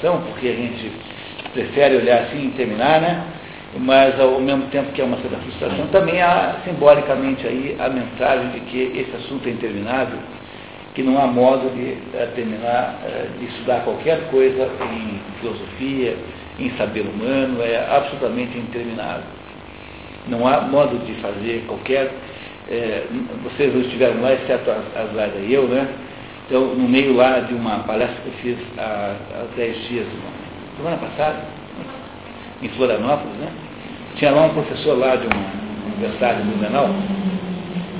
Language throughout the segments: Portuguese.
porque a gente prefere olhar assim e terminar, né? Mas ao mesmo tempo que é uma certa frustração, também há simbolicamente aí a mensagem de que esse assunto é interminável, que não há modo de uh, terminar, uh, de estudar qualquer coisa em filosofia, em saber humano, é absolutamente interminável. Não há modo de fazer qualquer. É, vocês não estiveram lá, exceto a Zayda e eu, né? Então, no meio lá de uma palestra que eu fiz há, há 10 dias, semana passada, em Florianópolis, né? Tinha lá um professor lá de uma universidade no Menal,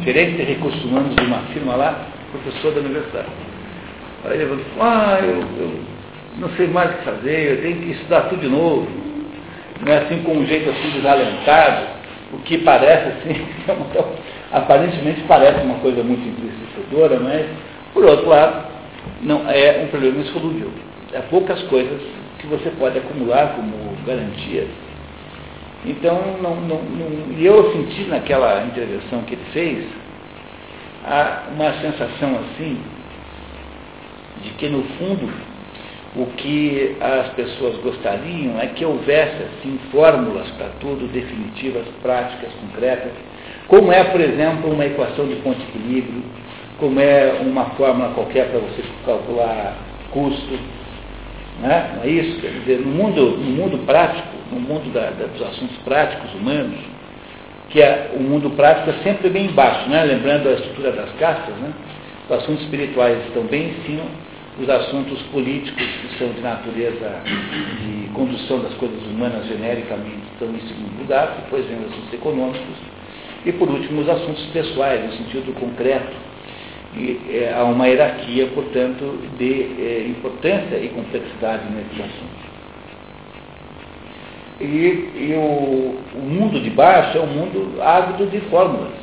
gerente de recursos humanos de uma firma lá, professor da universidade. Aí ele falou, ah, eu, eu não sei mais o que fazer, eu tenho que estudar tudo de novo. Não é assim com um jeito assim desalentado, o que parece assim, aparentemente parece uma coisa muito entristecedora, mas por outro lado, não é um problema insolúvel. Há poucas coisas que você pode acumular como garantias. Então, não, não, não, eu senti naquela intervenção que ele fez uma sensação assim de que no fundo o que as pessoas gostariam é que houvesse assim fórmulas para tudo, definitivas, práticas, concretas, como é, por exemplo, uma equação de ponto de equilíbrio, como é uma fórmula qualquer para você calcular custo. Né? Não é isso? Quer dizer, no mundo, no mundo prático, no mundo da, da, dos assuntos práticos humanos, que é, o mundo prático é sempre bem embaixo, né? lembrando a estrutura das castas, né? os assuntos espirituais estão bem em cima, os assuntos políticos, que são de natureza de condução das coisas humanas genericamente, estão em segundo lugar, depois vem os assuntos econômicos, e por último os assuntos pessoais, no sentido concreto. É, há uma hierarquia, portanto, de é, importância e complexidade nesses assuntos. E, e o, o, mundo de baixo é um mundo ávido de fórmulas.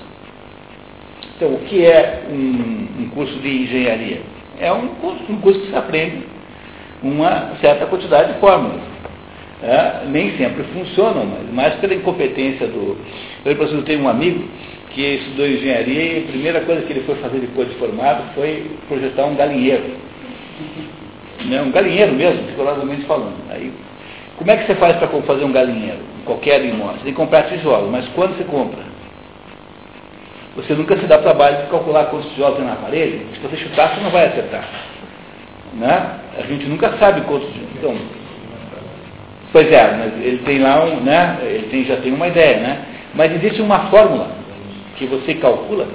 Então, o que é um, um curso de engenharia? É um curso, um curso que se aprende uma certa quantidade de fórmulas. É, nem sempre funcionam, mas mais pela incompetência do. Eu, por exemplo, tenho um amigo que estudou engenharia e a primeira coisa que ele foi fazer depois de formado foi projetar um galinheiro. Né, um galinheiro mesmo, rigorosamente falando. Aí, como é que você faz para fazer um galinheiro? Qualquer imóvel? Você tem que comprar tijolos, mas quando você compra? Você nunca se dá trabalho de calcular quantos tijolos tem na parede. Se você chutar, você não vai acertar. Né? A gente nunca sabe quantos então, Pois é, mas ele tem lá um, né? Ele tem, já tem uma ideia, né? Mas existe uma fórmula que você calcula,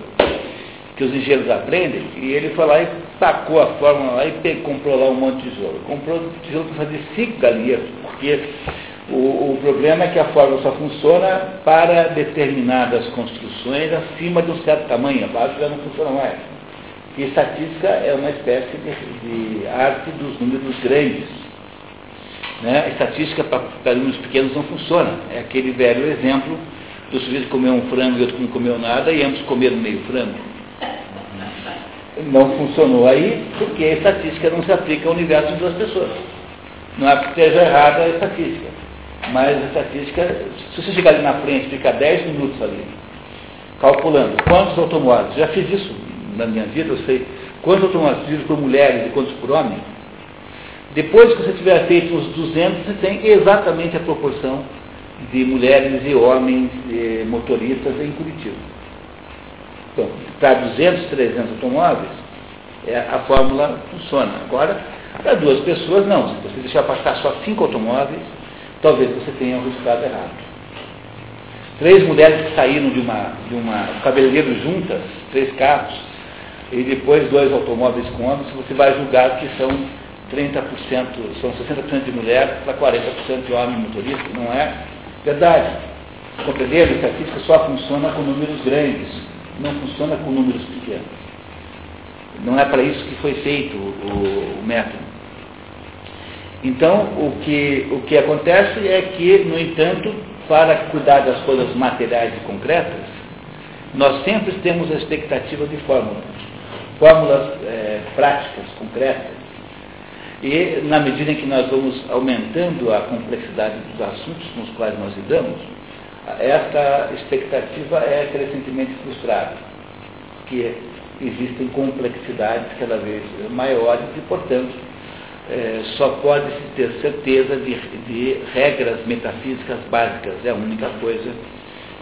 que os engenheiros aprendem, e ele foi lá e tacou a fórmula lá e comprou lá um monte de tijolo. Comprou tijolo para fazer cinco galinhas, porque o, o, problema é que a fórmula só funciona para determinadas construções acima de um certo tamanho, abaixo já não funciona mais. E estatística é uma espécie de, de arte dos números grandes. Né? Estatística para números pequenos não funciona. É aquele velho exemplo do sujeito comeu um frango e outro não comeu nada e ambos comeram meio frango. Não funcionou aí porque a estatística não se aplica ao universo de duas pessoas. Não é porque esteja errada a estatística. Mas a estatística, se você chegar ali na frente ficar 10 minutos ali, calculando quantos automóveis, já fiz isso na minha vida, eu sei quantos automóveis dirigidos por mulheres e quantos por homens. Depois que você tiver feito os 200, você tem exatamente a proporção de mulheres e homens motoristas em Curitiba. Então, para 200, 300 automóveis, é, a fórmula funciona. Agora, para duas pessoas, não. Se você deixar passar só cinco automóveis, talvez você tenha um resultado errado. Três mulheres que saíram de uma, de uma cabeleireiro juntas, três carros, e depois dois automóveis com homens, você vai julgar que são 30%, são 60% de mulher para 40% de homem motorista, não é verdade. Compreenderam? A estatística só funciona com números grandes, não funciona com números pequenos. Não é para isso que foi feito o, o método. Então, o que, o que acontece é que, no entanto, para cuidar das coisas materiais e concretas, nós sempre temos a expectativa de fórmulas. Fórmulas é, práticas, concretas. E, na medida em que nós vamos aumentando a complexidade dos assuntos com os quais nós lidamos, essa expectativa é crescentemente frustrada. Porque existem complexidades cada vez maiores e, portanto, é, só pode-se ter certeza de, de, regras metafísicas básicas. É a única coisa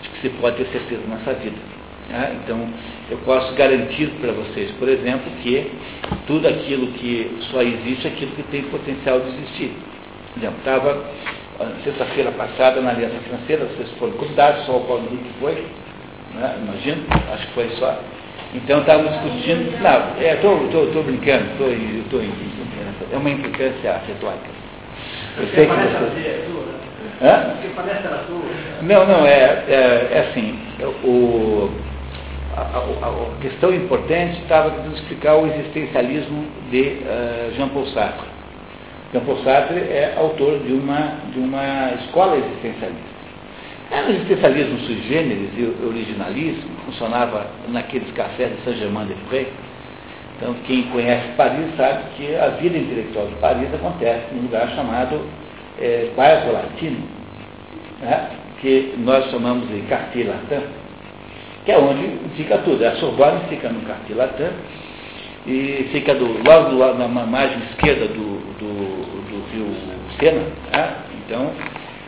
que se pode ter certeza nessa vida. Né? Então, eu posso garantir para vocês, por exemplo, que tudo aquilo que só existe é aquilo que tem potencial de existir. Por exemplo, estava sexta-feira passada na Aliança Financeira, vocês foram convidados, só o Paulo Henrique foi, né? imagino, acho que foi só. Então estávamos discutindo, não, é, estou brincando, estou em, é uma implicância retórica. Eu sei que você... Hã? Era sua. Não, não, é, é, é assim, o, a, a, a, questão importante estava tentando explicar o existencialismo de uh, Jean Paul Sartre. Jean Paul Sartre é autor de uma, de uma escola existencialista. Era o existencialismo sui generis e originalismo, funcionava naqueles cafés de Saint-Germain-des-Prés, então, quem conhece Paris sabe que a vida intelectual de Paris acontece num lugar chamado é, Bairro Latino, né? que nós chamamos de Quartier Latin, que é onde fica tudo. A Sorbonne fica no Latin e fica do, logo do, na margem esquerda do, do, do rio Sena. Né? Então,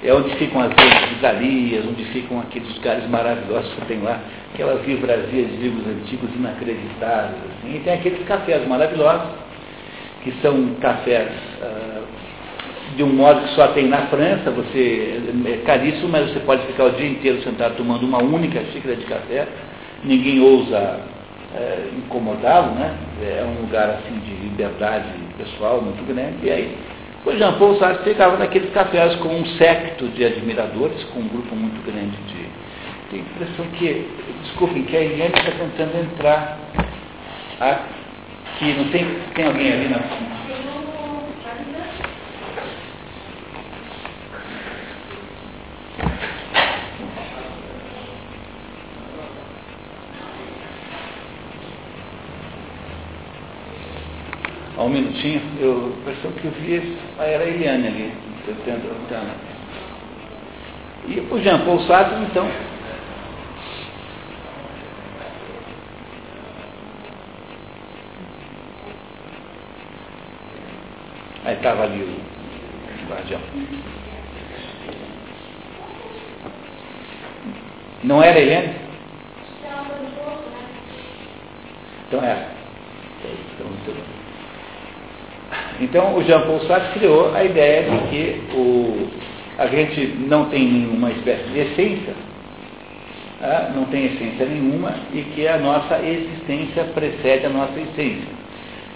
é onde ficam as livrarias, onde ficam aqueles lugares maravilhosos que tem lá, aquelas livrarias de livros antigos inacreditáveis. Assim. E tem aqueles cafés maravilhosos, que são cafés ah, de um modo que só tem na França, você é caríssimo, mas você pode ficar o dia inteiro sentado tomando uma única xícara de café, ninguém ousa é, incomodá-lo, né? É um lugar assim de liberdade pessoal muito grande, e aí o Jean Paul Sartre ficava naqueles cafés com um secto de admiradores, com um grupo muito grande de. Tenho a impressão que, desculpem, que a Eliane está tentando entrar aqui. Não tem, tem alguém ali na. Há um minutinho, eu pensou que eu vi, era a Eliane ali, tentando. E o Jean Paul Sartre, então, Aí estava ali o guardião. Não era Helene? Então era. Então, muito bem. Então, o Jean Paul Sartre criou a ideia de que o, a gente não tem nenhuma espécie de essência, tá? não tem essência nenhuma, e que a nossa existência precede a nossa essência.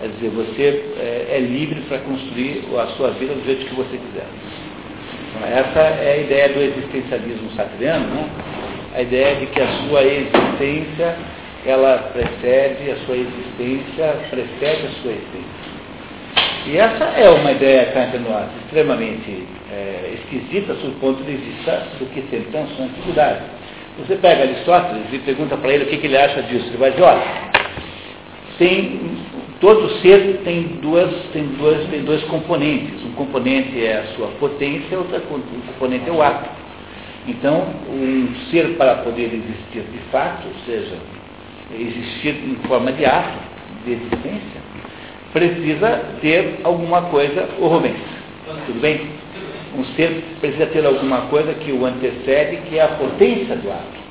Quer dizer, você é, é livre para construir a sua vida do jeito que você quiser. Então, essa é a ideia do existencialismo sartreano, né? a ideia de que a sua existência ela precede a sua existência, precede a sua essência. E essa é uma ideia cá extremamente é, esquisita sob o ponto de vista do que sempre pensou a antiguidade. Você pega Aristóteles e pergunta para ele o que, que, ele acha disso. Ele vai dizer, olha, tem, todo ser tem, duas, tem, duas, tem dois componentes. Um componente é a sua potência, outro componente é o ato. Então, um ser para poder existir de fato, ou seja, existir em forma de ato, de existência, precisa ter alguma coisa, o Rubens, tudo bem? Um ser precisa ter alguma coisa que o antecede, que é a potência do ato.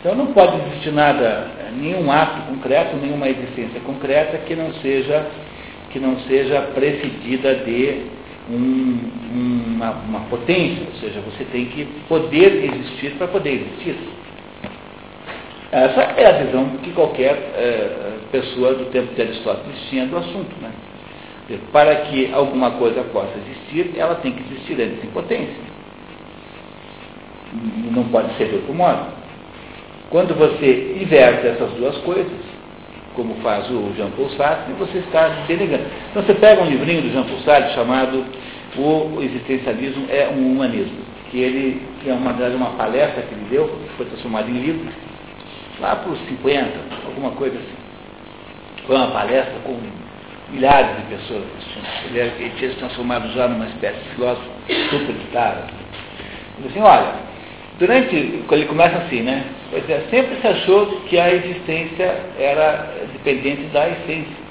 Então não pode existir nada, nenhum ato concreto, nenhuma existência concreta que não seja, que não seja precedida de um, uma, uma potência, ou seja, você tem que poder existir para poder existir. Essa é a visão que qualquer é, pessoa do tempo de Aristóteles tinha do assunto. Né? Para que alguma coisa possa existir, ela tem que existir antes em potência. Não pode ser de outro modo. Quando você inverte essas duas coisas, como faz o Jean Paul Sartre, você está denegando. Então você pega um livrinho do Jean Paul Sartre chamado O Existencialismo é um Humanismo, que ele que é uma, uma palestra que ele deu, que foi transformada em livro, lá para os 50, alguma coisa assim. Foi uma palestra com milhares de pessoas Ele, ele tinha se transformado já numa espécie de filósofo superstar. Ele assim, olha, durante, ele começa assim, né? Pois é, sempre se achou que a existência era dependente da essência.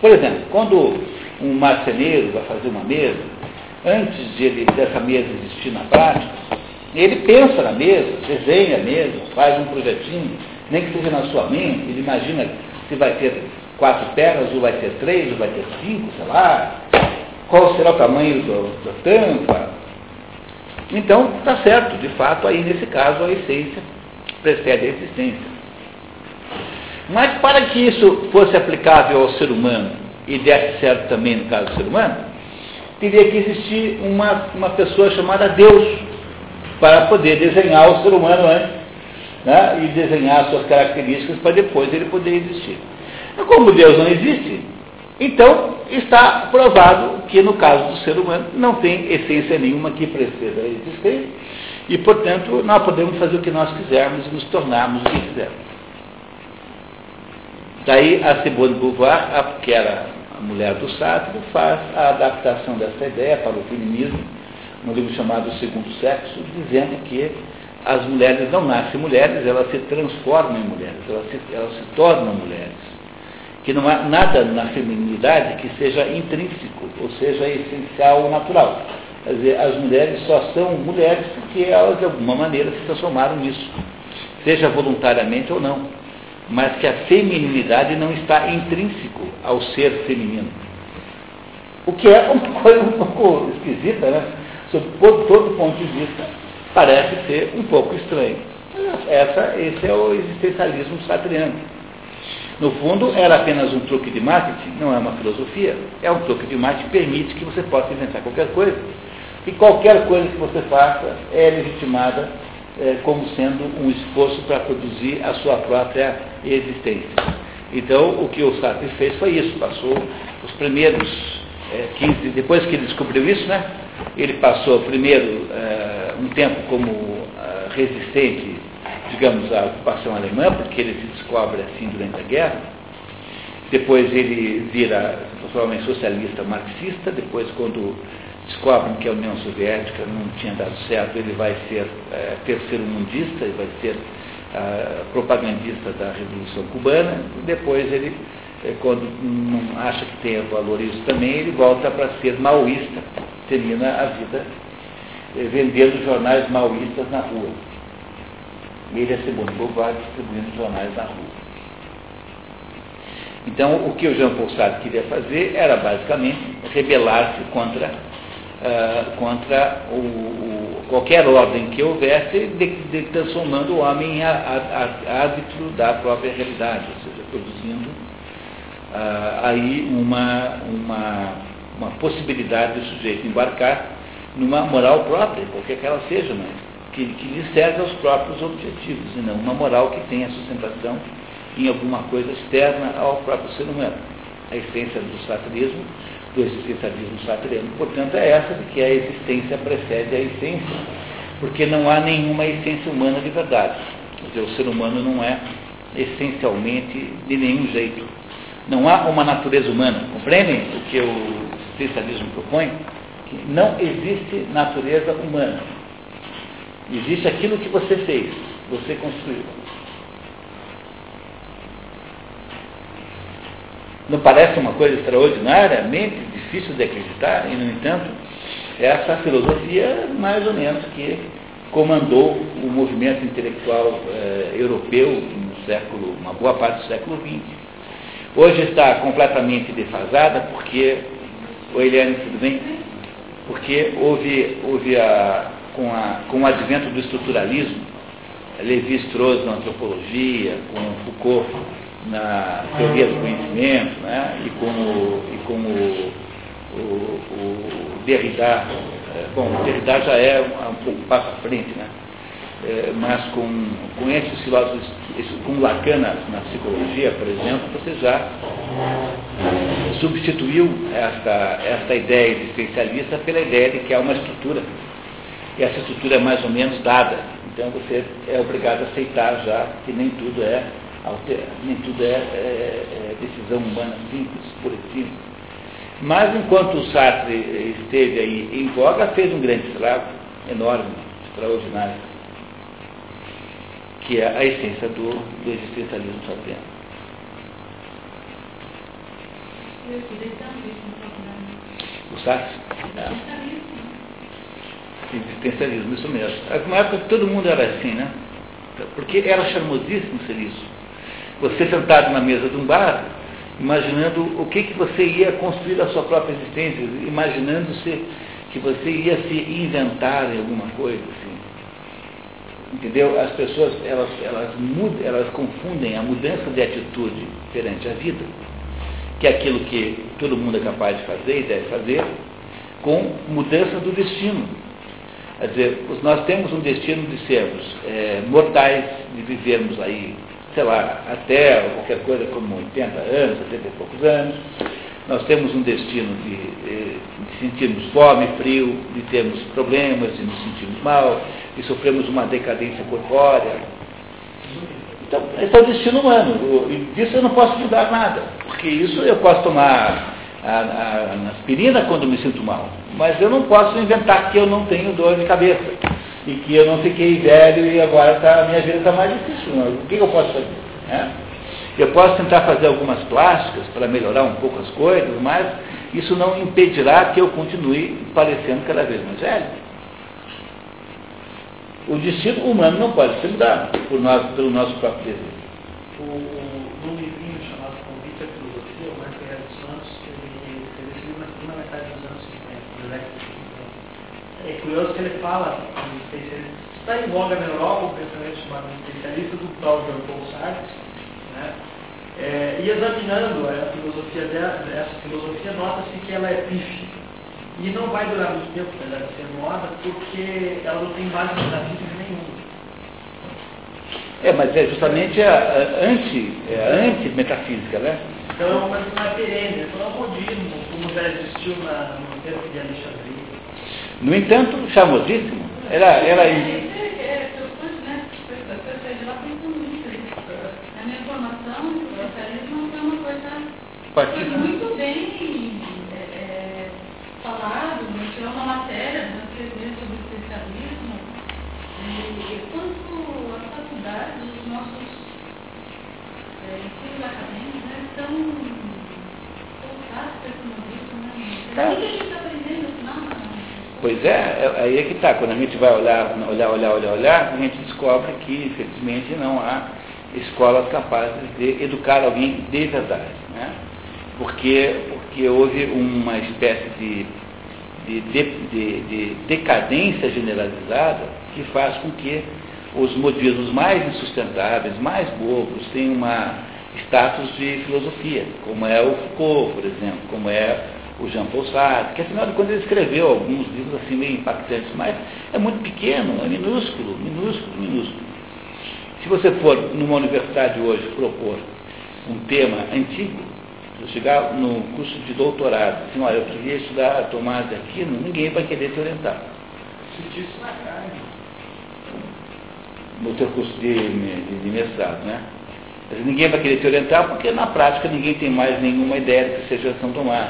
Por exemplo, quando um marceneiro vai fazer uma mesa, antes de ele, dessa mesa existir na prática, ele pensa na mesa, desenha a mesa, faz um projetinho, nem que seja na sua mente, ele imagina se vai ter quatro pernas, ou vai ter três, ou vai ter cinco, sei lá, qual será o tamanho do, da tampa. Então, está certo, de fato, aí nesse caso a essência precede a existência. Mas para que isso fosse aplicável ao ser humano e desse certo também no caso do ser humano, teria que existir uma, uma pessoa chamada Deus para poder desenhar o ser humano antes né, e desenhar suas características para depois ele poder existir. Como Deus não existe, então está provado que no caso do ser humano não tem essência nenhuma que preceda a existência e, portanto, nós podemos fazer o que nós quisermos e nos tornarmos o que quisermos. Daí a Simone Beauvoir, que era a mulher do Sartre, faz a adaptação dessa ideia para o feminismo, no livro chamado Segundo Sexo, dizendo que as mulheres não nascem mulheres, elas se transformam em mulheres, elas se, elas se tornam mulheres. Que não há nada na feminilidade que seja intrínseco, ou seja, essencial ou natural. Quer dizer, as mulheres só são mulheres porque elas, de alguma maneira, se transformaram nisso, seja voluntariamente ou não mas que a feminilidade não está intrínseco ao ser feminino. O que é uma coisa um pouco esquisita, né? Sob todo ponto de vista, parece ser um pouco estranho. Essa, esse é o existencialismo satriano. No fundo, era apenas um truque de marketing, não é uma filosofia. É um truque de marketing que permite que você possa inventar qualquer coisa. E qualquer coisa que você faça é legitimada é, como sendo um esforço para produzir a sua própria existência. Então, o que o Sartre fez foi isso, passou os primeiros é, 15, depois que ele descobriu isso, né, ele passou primeiro é, um tempo como é, resistente, digamos, à ocupação alemã, porque ele se descobre assim durante a guerra, depois ele vira provavelmente socialista marxista, depois quando descobrem que a União Soviética não tinha dado certo, ele vai ser é, terceiro mundista, ele vai ser é, propagandista da Revolução Cubana, e depois ele, é, quando não acha que tenha valor isso também, ele volta para ser maoísta, termina a vida é, vendendo jornais maoístas na rua. Ele é segundo Beauvoir distribuindo jornais na rua. Então, o que o Jean Paul Sartre queria fazer era basicamente rebelar-se contra uh, contra o, o, qualquer ordem que houvesse, de, de, transformando o homem em árbitro da própria realidade, ou seja, produzindo uh, aí uma, uma, uma possibilidade do sujeito embarcar numa moral própria, qualquer que ela seja, mas que, que lhe serve aos próprios objetivos, e não uma moral que tenha sustentação em alguma coisa externa ao próprio ser humano. A essência do satirismo do existencialismo sartreano, portanto, é essa de que a existência precede a essência, porque não há nenhuma essência humana de verdade. Quer dizer, o ser humano não é essencialmente de nenhum jeito. Não há uma natureza humana. Compreendem o que o existencialismo propõe? Que não existe natureza humana. Existe aquilo que você fez, você construiu. Não parece uma coisa extraordinariamente difícil de acreditar, e, no entanto, essa filosofia, mais ou menos, que comandou o movimento intelectual eh, europeu no século, uma boa parte do século XX. Hoje está completamente defasada porque, o Eliane, tudo bem? Porque houve, houve a, com, a, com o advento do estruturalismo, Levi-Strauss na antropologia, com Foucault na teoria do conhecimento, né? e como, e como o, o Derrida, é, bom, o Derrida já é um, um pouco passo à frente, né? É, mas com, com esses filósofos, com Lacan na, na, psicologia, por exemplo, você já substituiu esta, esta ideia existencialista pela ideia de que há uma estrutura. E essa estrutura é mais ou menos dada. Então você é obrigado a aceitar já que nem tudo é nem tudo é, é, é decisão humana simples, por simples. Mas enquanto o Sartre esteve aí em voga, fez um grande estrago, enorme, extraordinário, que é a essência do, do existencialismo sartreano. O Sartre? É. Existencialismo, isso mesmo. Uma época que todo mundo era assim, né? Porque era charmosíssimo ser isso. Você sentado na mesa de um bar, imaginando o que, que você ia construir da sua própria existência, imaginando-se que você ia se inventar em alguma coisa, assim. Entendeu? As pessoas, elas, elas, mudam, elas confundem a mudança de atitude perante a vida, que é aquilo que todo mundo é capaz de fazer e deve fazer, com mudança do destino. Quer dizer, nós temos um destino de sermos é, mortais, de vivermos aí, sei lá, até qualquer coisa como 80 anos, 80 e poucos anos. Nós temos um destino de, de sentirmos fome, frio, de termos problemas, de nos sentirmos mal, de sofrermos uma decadência corpórea. Então, esse é o destino humano. E disso eu não posso mudar nada, porque isso eu posso tomar a, a, a aspirina quando me sinto mal. Mas eu não posso inventar que eu não tenho dor de cabeça. E que eu não fiquei velho e agora tá, a minha vida está mais difícil. O que, eu posso fazer? Né? Eu posso tentar fazer algumas plásticas para melhorar um pouco as coisas, mas isso não impedirá que eu continue parecendo cada vez mais velho. O destino humano não pode ser mudado por nós, pelo nosso próprio desejo. é curioso que ele fala, está em voga na Europa o pensamento chamado especialista do Jean Paul Sartre, né? É, e examinando a filosofia dela, essa filosofia, nota-se que ela é pífia. E não vai durar muito tempo, apesar de ser moda, porque ela não tem base metafísica nenhuma. É, mas é justamente a, a anti, é anti-metafísica, né? Então é uma coisa mais perene, é um modismo, como já existiu na, no tempo de Alexandria. No entanto, chamosíssimo. Era, era é, é, Na minha formação, o socialismo foi uma coisa muito bem é, falado, tinha uma matéria para escrever sobre o especialismo. E quanto a faculdade, os nossos ensinos acadêmicos né, estão focados para isso, né? O que a gente está aprendendo no final? Pois é, é, aí é que está. Quando a gente vai olhar, olhar, olhar, olhar, olhar, a gente descobre que, infelizmente, não há escolas capazes de educar alguém de verdade. Né? Porque, porque houve uma espécie de, de, de, de decadência generalizada que faz com que os modismos mais insustentáveis, mais bobos, tenham uma status de filosofia, como é o Foucault, por exemplo, como é o Jean Paul Sartre, que afinal de contas ele escreveu alguns livros assim meio impactantes, mas é muito pequeno, é minúsculo, minúsculo, minúsculo. Se você for numa universidade hoje propor um tema antigo, se chegar no curso de doutorado, assim, olha, eu queria estudar Tomás de Aquino, ninguém vai querer te orientar. Se isso na carne. No teu curso de, de, de mestrado, né? Mas ninguém vai querer te orientar porque na prática ninguém tem mais nenhuma ideia do que seja São Tomás.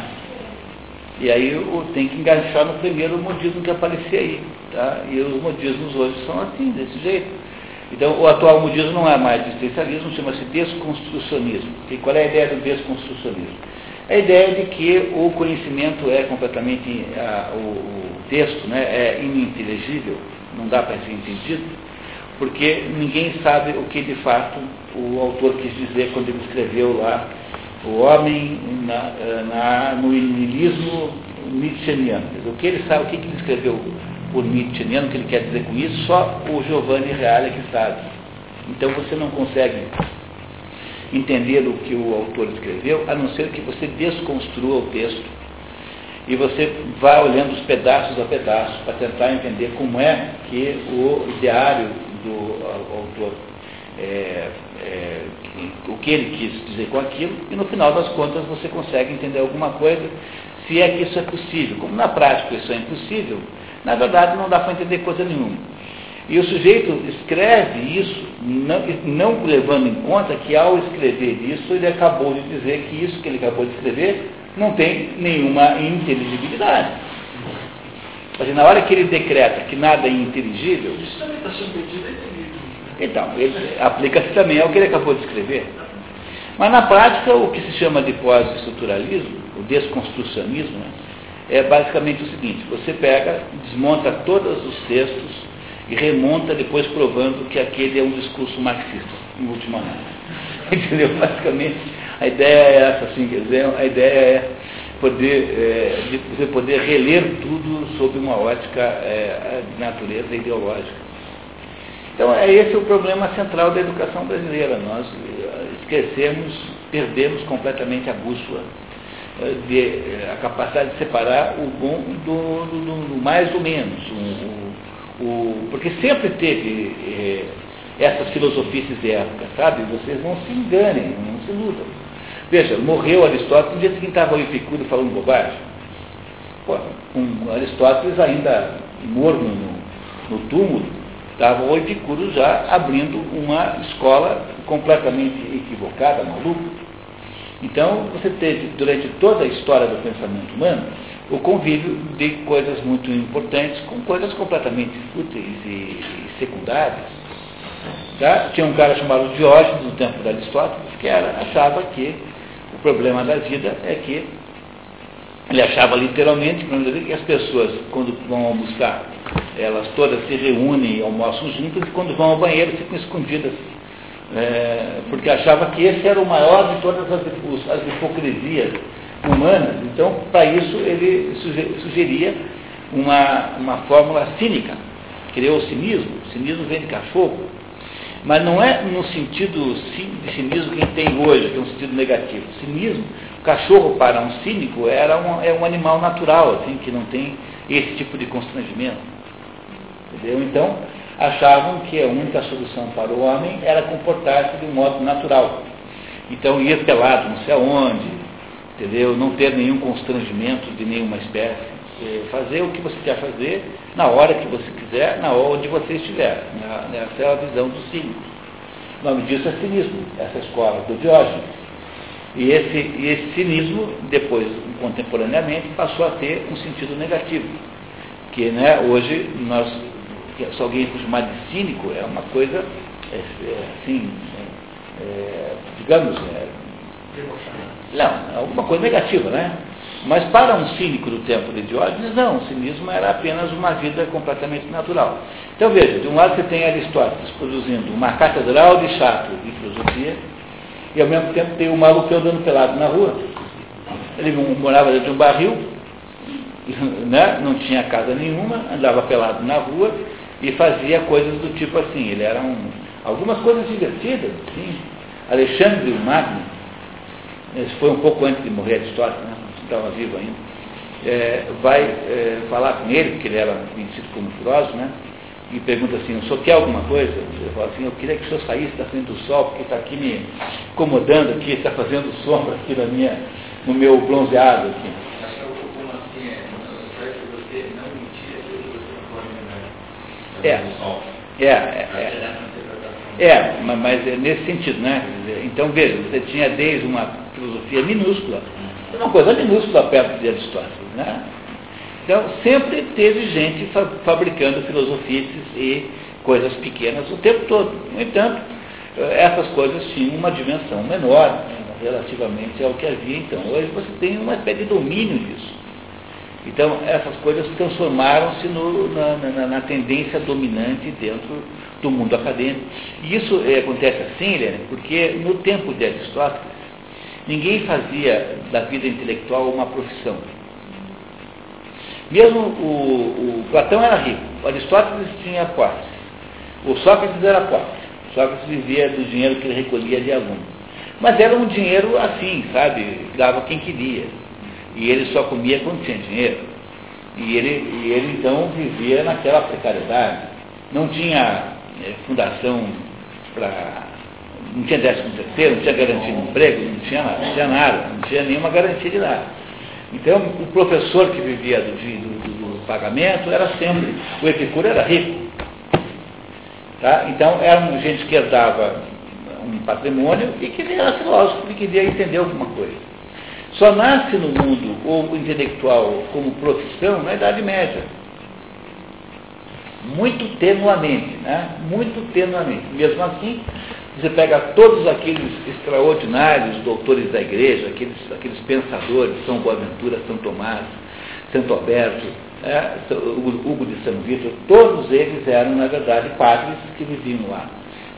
E aí eu tenho que enganchar no primeiro modismo que aparecia aí. Tá? E os modismos hoje são assim, desse jeito. Então, o atual modismo não é mais existencialismo, chama-se desconstrucionismo. E qual é a ideia do desconstrucionismo? A ideia de que o conhecimento é completamente, a, o, o, texto né, é ininteligível, não dá para ser entendido, porque ninguém sabe o que de fato o autor quis dizer quando ele escreveu lá o homem na, na, no niilismo nietzscheano. O que ele sabe, o que ele escreveu por nietzscheano, o que ele quer dizer com isso, só o Giovanni Reale que sabe. Então você não consegue entender o que o autor escreveu, a não ser que você desconstrua o texto e você vá olhando os pedaços a pedaços para tentar entender como é que o ideário do autor é, é, o que ele quis dizer com aquilo, e no final das contas você consegue entender alguma coisa, se é que isso é possível. Como na prática isso é impossível, na verdade não dá para entender coisa nenhuma. E o sujeito escreve isso, não, não levando em conta que ao escrever isso, ele acabou de dizer que isso que ele acabou de escrever não tem nenhuma inteligibilidade. Mas na hora que ele decreta que nada é inteligível. Isso também está sendo então, aplica-se também ao que ele acabou de escrever. Mas na prática, o que se chama de pós-estruturalismo, o desconstrucionismo, né, é basicamente o seguinte, você pega, desmonta todos os textos e remonta depois provando que aquele é um discurso marxista, em última análise. Entendeu? Basicamente, a ideia é essa, assim, quer dizer, a ideia é poder, é, de você poder reler tudo sob uma ótica é, de natureza ideológica. Então, é esse o problema central da educação brasileira. Nós eh, esquecemos, perdemos completamente a bússola, de, eh, a capacidade de separar o bom do, do, do mais ou menos. O, o, porque sempre teve é, essas filosofias de época, sabe? Vocês não se enganem, não se iludam. Veja, morreu Aristóteles, no dia seguinte estava o Epicuro falando bobagem. Pô, com Aristóteles ainda morno no, no túmulo, estava o Epicuro já abrindo uma escola completamente equivocada, maluca. Então, você teve, durante toda a história do pensamento humano, o convívio de coisas muito importantes com coisas completamente fúteis e, secundárias. Tá? Tinha um cara chamado Diógenes, no tempo de Aristóteles, que era, achava que o problema da vida é que ele achava literalmente que as pessoas, quando vão almoçar, elas todas se reúnem e almoçam juntas, e quando vão ao banheiro ficam escondidas. É, porque achava que esse era o maior de todas as, as hipocrisias humanas. Então, para isso, ele sugeria uma, uma fórmula cínica. Criou o cinismo. O cinismo vem de cachorro. Mas não é no sentido de cinismo que tem hoje, que é um sentido negativo. Cinismo cachorro para um cínico era um, é um animal natural, assim, que não tem esse tipo de constrangimento. Entendeu? Então, achavam que a única solução para o homem era comportar-se de um modo natural. Então, ir pelado não sei aonde, entendeu? não ter nenhum constrangimento de nenhuma espécie. Fazer o que você quer fazer na hora que você quiser, na hora onde você estiver. Essa é a visão do cínico. O nome disso é cinismo, essa escola do Diógenes. E esse, e esse cinismo, depois, contemporaneamente, passou a ter um sentido negativo. Que né, hoje, nós, se alguém for chamar de cínico, é uma coisa, é, é, assim, é, é digamos, é, não, é alguma coisa negativa, né? Mas para um cínico do tempo de Diógenes, não, o cinismo era apenas uma vida completamente natural. Então veja, de um lado você tem Aristóteles produzindo uma catedral de chato de filosofia, e ao mesmo tempo tem o maluco andando pelado na rua. Ele morava dentro de um barril, né? não tinha casa nenhuma, andava pelado na rua e fazia coisas do tipo assim. Ele era um, algumas coisas divertidas, sim. Alexandre o Magno, esse foi um pouco antes de morrer a história, né? estava vivo ainda, é, vai é, falar com ele, porque ele era conhecido como filósofo, né? e pergunta assim, o senhor quer alguma coisa? Eu falo assim, eu queria que o senhor saísse da frente do sol, porque está aqui me incomodando aqui, está fazendo sombra aqui na minha, no meu bronzeado aqui. É, é, é, é, é, mas é nesse sentido, né? Então veja, você tinha desde uma filosofia minúscula, uma coisa minúscula perto de Aristóteles, né? Então, sempre teve gente fabricando filosofias e coisas pequenas o tempo todo. No entanto, essas coisas tinham uma dimensão menor né, relativamente ao que havia então. Hoje você tem uma espécie de domínio disso. Então, essas coisas transformaram-se na, na, na, tendência dominante dentro do mundo acadêmico. E isso é, acontece assim, Helena, porque no tempo de Aristóteles, ninguém fazia da vida intelectual uma profissão. Mesmo o, o Platão era rico, Aristóteles tinha posse, o Sócrates era posse. Sócrates vivia do dinheiro que ele recolhia de aluno. Mas era um dinheiro assim, sabe? Dava quem queria. E ele só comia quando tinha dinheiro. E ele, e ele então vivia naquela precariedade. Não tinha é, fundação para. Não tinha décimo terceiro, não tinha garantia de emprego, não tinha nada, não tinha nada, não tinha nenhuma garantia de nada. Então, o professor que vivia do, do, do pagamento era sempre, o Epicuro era rico. Tá? Então, era gente que herdava um patrimônio e que era filósofo e queria entender alguma coisa. Só nasce no mundo o intelectual como profissão na Idade Média. Muito tenuamente, né? muito tenuamente. Mesmo assim, Você pega todos aqueles extraordinários doutores da igreja, aqueles, aqueles pensadores, São Boaventura, São Tomás, Santo Alberto, é, Hugo de São Vitor, todos eles eram, na verdade, padres que viviam lá,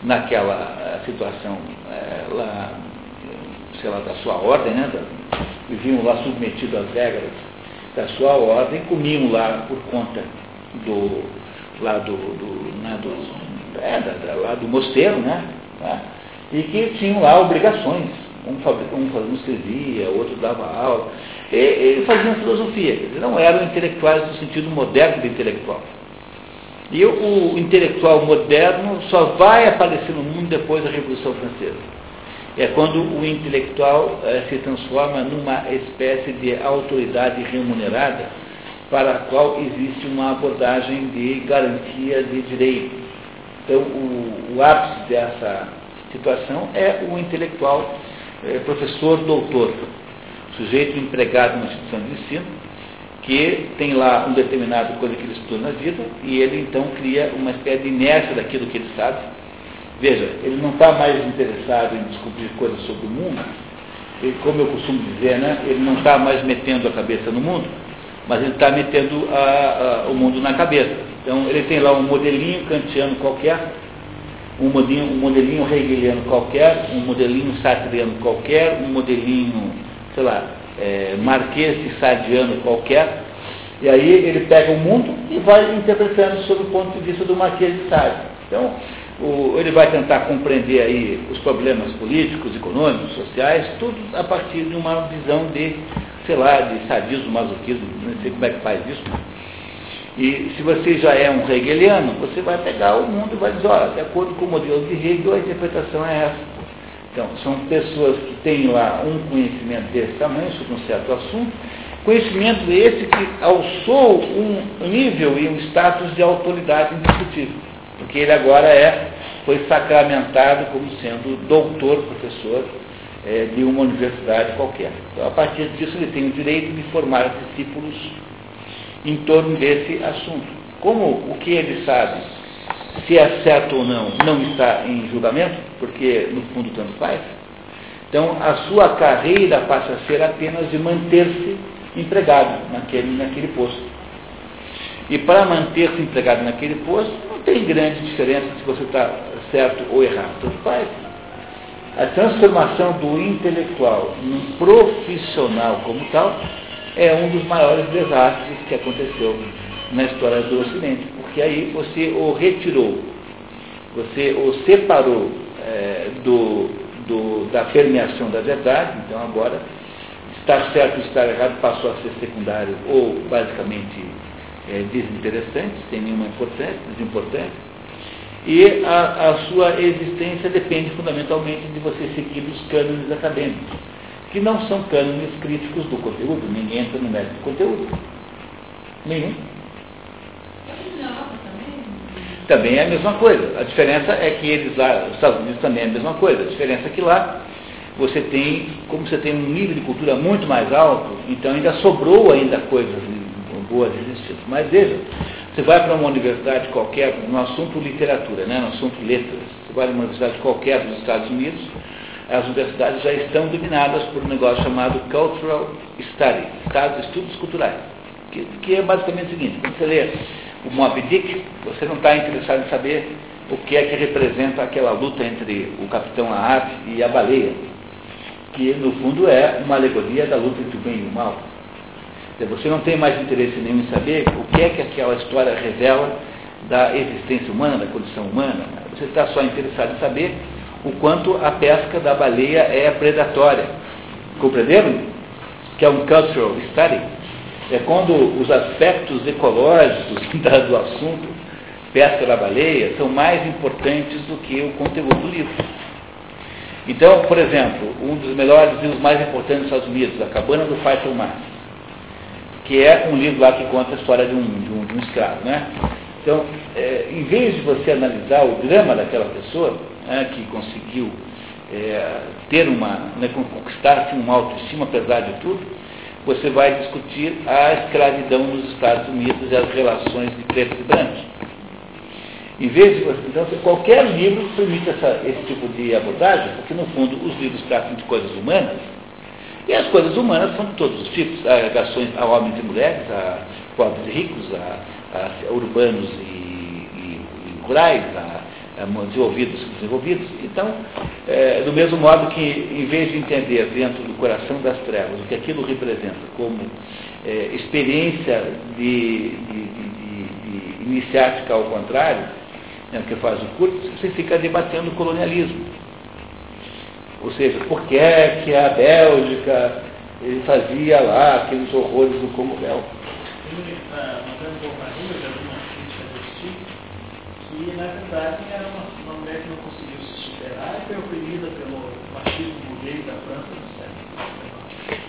naquela eh, situação é, lá, sei lá, da sua ordem, né, da, viviam lá submetidos às regras da sua ordem, comiam lá por conta do, lá do, do, né, do, é, da, da, lá do mosteiro, né, né, e que tinham lá obrigações. Um, um, um escrevia, outro dava aula. E, ele fazia filosofia, dizer, não eram intelectuais no sentido moderno do intelectual. E o intelectual moderno só vai aparecer no mundo depois da Revolução Francesa. É quando o intelectual eh, se transforma numa espécie de autoridade remunerada para a qual existe uma abordagem de garantia de direito. Então, o, o ápice dessa situação é o intelectual eh, professor doutor, sujeito empregado numa instituição de ensino, que tem lá um determinado coisa que ele estudou na vida, e ele então cria uma espécie de inércia daquilo que ele sabe. Veja, ele não está mais interessado em descobrir coisas sobre o mundo, e como eu costumo dizer, né, ele não está mais metendo a cabeça no mundo, mas ele está metendo a, a, o mundo na cabeça. Então ele tem lá um modelinho kantiano qualquer, um modelinho, um modelinho hegeliano qualquer, um modelinho sartreano qualquer, um modelinho sei lá, é, marquês sadiano qualquer, e aí ele pega o mundo e vai interpretando sob o ponto de vista do marquês de Sade. Então, o, ele vai tentar compreender aí os problemas políticos, econômicos, sociais, tudo a partir de uma visão de, sei lá, de sadismo, masoquismo, não sei como é que faz isso. E se você já é um hegeliano, você vai pegar o mundo e vai dizer, olha, de acordo com o modelo de Hegel, a interpretação é essa. Então, são pessoas que têm lá um conhecimento desse tamanho sobre um certo assunto, conhecimento esse que alçou um nível e um status de autoridade indiscutível, porque ele agora é, foi sacramentado como sendo doutor, professor é, de uma universidade qualquer. Então, a partir disso, ele tem o direito de formar discípulos em torno desse assunto. Como o que ele sabe se é certo ou não, não está em julgamento, porque no fundo tanto faz. Então a sua carreira passa a ser apenas de manter-se empregado naquele, naquele posto. E para manter-se empregado naquele posto, não tem grande diferença se você está certo ou errado, tanto faz. A transformação do intelectual num profissional como tal é um dos maiores desastres que aconteceu na história do Ocidente, porque aí você o retirou, você o separou é, do, do, da permeação da verdade, então agora estar certo e estar errado passou a ser secundário ou basicamente é, desinteressante, sem nenhuma importância, desimportância, e a, a, sua existência depende fundamentalmente de você seguir os cânones acadêmicos, que não são cânones críticos do conteúdo, ninguém entra no mérito do conteúdo. Nenhum. Também é a mesma coisa. A diferença é que eles lá, os Estados Unidos também é a mesma coisa. A diferença é que lá você tem, como você tem um nível de cultura muito mais alto, então ainda sobrou ainda coisas boas existindo. Mas veja, você vai para uma universidade qualquer, no assunto literatura, né, no assunto letras, você vai para uma universidade qualquer dos Estados Unidos, as universidades já estão dominadas por um negócio chamado Cultural Study, estudos culturais, que, que é basicamente o seguinte, quando você lê o Moby Dick, você não está interessado em saber o que é que representa aquela luta entre o capitão Ahab e a baleia, que no fundo é uma alegoria da luta entre o bem e o mal. Você não tem mais interesse nenhum em saber o que é que aquela história revela da existência humana, da condição humana. Você está só interessado em saber o quanto a pesca da baleia é predatória. Compreenderam? Que é um cultural study é quando os aspectos ecológicos do assunto, pesca da baleia, são mais importantes do que o conteúdo do livro. Então, por exemplo, um dos melhores livros mais importantes dos Estados Unidos, A Cabana do Faisal Mar, que é um livro lá que conta a história de um, de um, de um escravo. Né? Então, é, em vez de você analisar o drama daquela pessoa, né, que conseguiu é, ter uma, né, conquistar assim, uma autoestima apesar de tudo, você vai discutir a escravidão nos Estados Unidos e as relações de pretos e brancos. Em vez de então, qualquer livro permite essa, esse tipo de abordagem, porque no fundo os livros tratam de coisas humanas, e as coisas humanas são de todos os tipos, há a homens e mulheres, a pobres e ricos, a, a urbanos e, e, e rurais, a, a desenvolvidos e desenvolvidos. Então, é, do mesmo modo que, em vez de entender dentro do coração das trevas o que aquilo representa como é, experiência de, de, de, de, iniciática ao contrário, né, que faz o curso, você fica debatendo o colonialismo. Ou seja, por que é que a Bélgica ele fazia lá aqueles horrores do Comunel? que na verdade era uma, uma mulher que não conseguiu se superar e foi oprimida pelo machismo burguês da França no século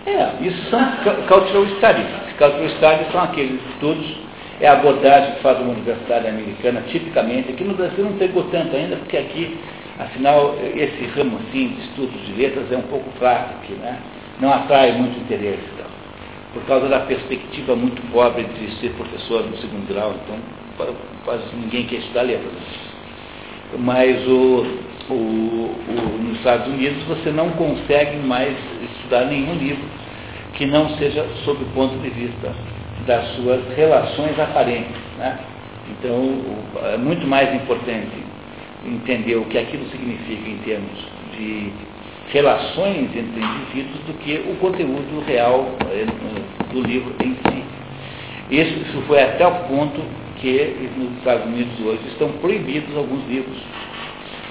É, isso são cultural studies. Cultural studies são aqueles estudos, é a abordagem que faz uma universidade americana, tipicamente. Aqui no Brasil não pegou tanto ainda, porque aqui, afinal, esse ramo assim de estudos de letras é um pouco fraco aqui, né? Não atrai muito interesse. Então, por causa da perspectiva muito pobre de ser professor no segundo grau, então quase ninguém quer estudar letras. Mas o, o, o, nos Estados Unidos você não consegue mais estudar nenhum livro que não seja sob o ponto de vista das suas relações aparentes. Né? Então, é muito mais importante entender o que aquilo significa em termos de relações entre indivíduos do que o conteúdo real eh, do livro em si. Isso, foi até o ponto que nos Estados Unidos hoje estão proibidos alguns livros.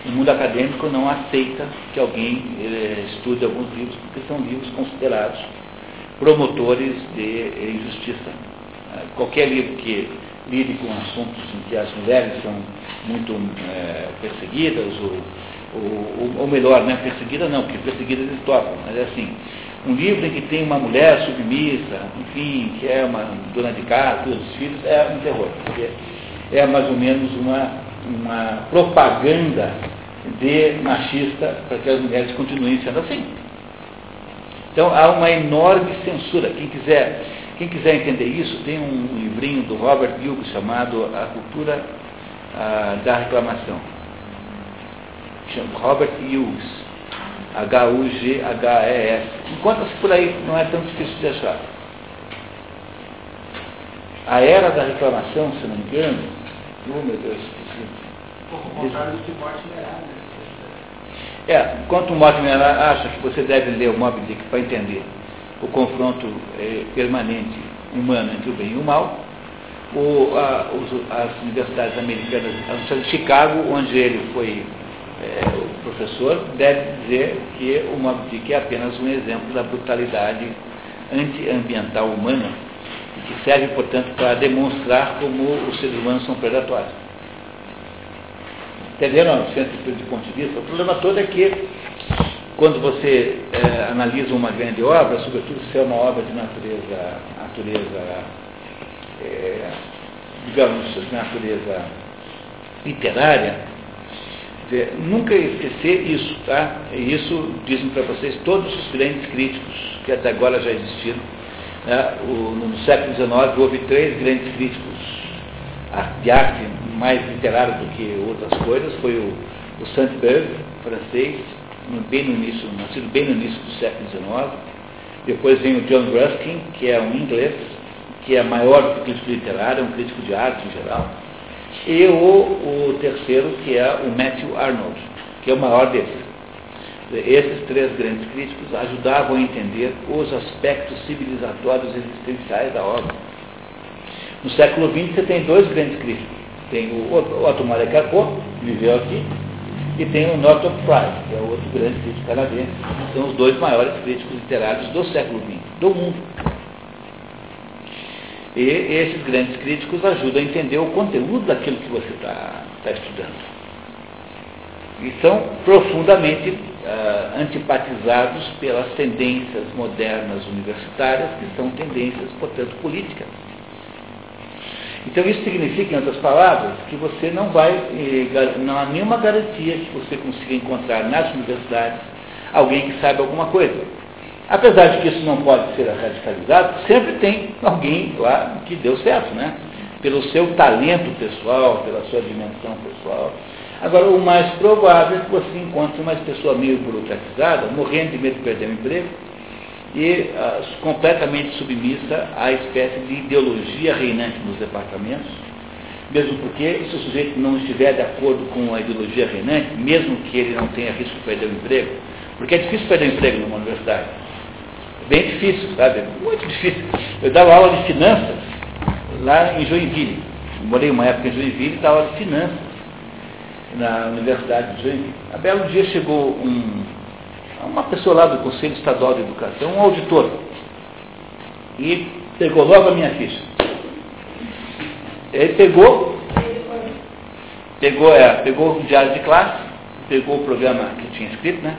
O mundo acadêmico não aceita que alguém eh, estude alguns livros, porque são livros considerados promotores de injustiça. Ah, qualquer livro que lide com assuntos em que as mulheres são muito eh, perseguidas, ou, ou, ou, melhor, não é perseguida não, porque perseguidas eles tocam, mas é assim, um livro em que tem uma mulher submissa, enfim, que é uma dona de casa, todos os filhos, é um terror. Porque é mais ou menos uma, uma propaganda de machista para que as mulheres continuem sendo assim. Então há uma enorme censura. Quem quiser, quem quiser entender isso, tem um livrinho do Robert Hughes chamado A Cultura ah, da Reclamação. Chama Robert Hughes H-U-G-H-E-S. Encontra-se por aí, não é tão difícil de achar. A era da reclamação, se não me engano, oh meu Deus, o contrário do que Mortimer É, enquanto o Mortimer acha que você deve ler o Moby Dick para entender o confronto é, permanente humano entre o bem e o mal, o, a, os, as universidades americanas, a Universidade de Chicago, onde ele foi é, o professor deve dizer que o Moby Dick é apenas um exemplo da brutalidade antiambiental humana e que serve, portanto, para demonstrar como os seres humanos são predatórios. Entenderam centro de ponto de vista? O problema todo é que quando você é, analisa uma grande obra, sobretudo se é uma obra de natureza, natureza é, digamos, de natureza literária, dizer, nunca esquecer isso, tá? E isso dizem para vocês todos os grandes críticos que até agora já existiram. Né? O, no século XIX houve três grandes críticos de arte mais literária do que outras coisas. Foi o, o Saint-Beuve, francês, bem no início, nascido bem no início do século XIX. Depois vem o John Ruskin, que é um inglês, que é maior do que crítico literário, é um crítico de arte em geral e o, o terceiro, que é o Matthew Arnold, que é o maior deles. Esses três grandes críticos ajudavam a entender os aspectos civilizatórios existenciais da obra. No século XX você tem dois grandes críticos. Tem o Otto Marek-Arco, que viveu aqui, e tem o Northrop Frye, que é outro grande crítico canadense. São os dois maiores críticos literários do século XX, do mundo. E esses grandes críticos ajudam a entender o conteúdo daquilo que você está tá estudando. E são profundamente uh, antipatizados pelas tendências modernas universitárias, que são tendências, portanto, políticas. Então isso significa, em outras palavras, que você não vai, eh, não há nenhuma garantia que você consiga encontrar nas universidades alguém que saiba alguma coisa. Apesar de que isso não pode ser radicalizado, sempre tem alguém lá que deu certo, né? pelo seu talento pessoal, pela sua dimensão pessoal. Agora, o mais provável é que você encontre uma pessoa meio burocratizada, morrendo de medo de perder o emprego, e uh, completamente submissa à espécie de ideologia reinante nos departamentos, mesmo porque se o sujeito não estiver de acordo com a ideologia reinante, mesmo que ele não tenha risco de perder o emprego, porque é difícil perder o emprego numa universidade, bem difícil, sabe? Muito difícil. Eu dava aula de finanças lá em Joinville. Eu morei uma época em Joinville e dava aula de finanças na Universidade de Joinville. A belo dia chegou um, uma pessoa lá do Conselho Estadual de Educação, um auditor, e pegou logo a minha ficha. Ele pegou, pegou, é, pegou o diário de classe, pegou o programa que tinha escrito, né?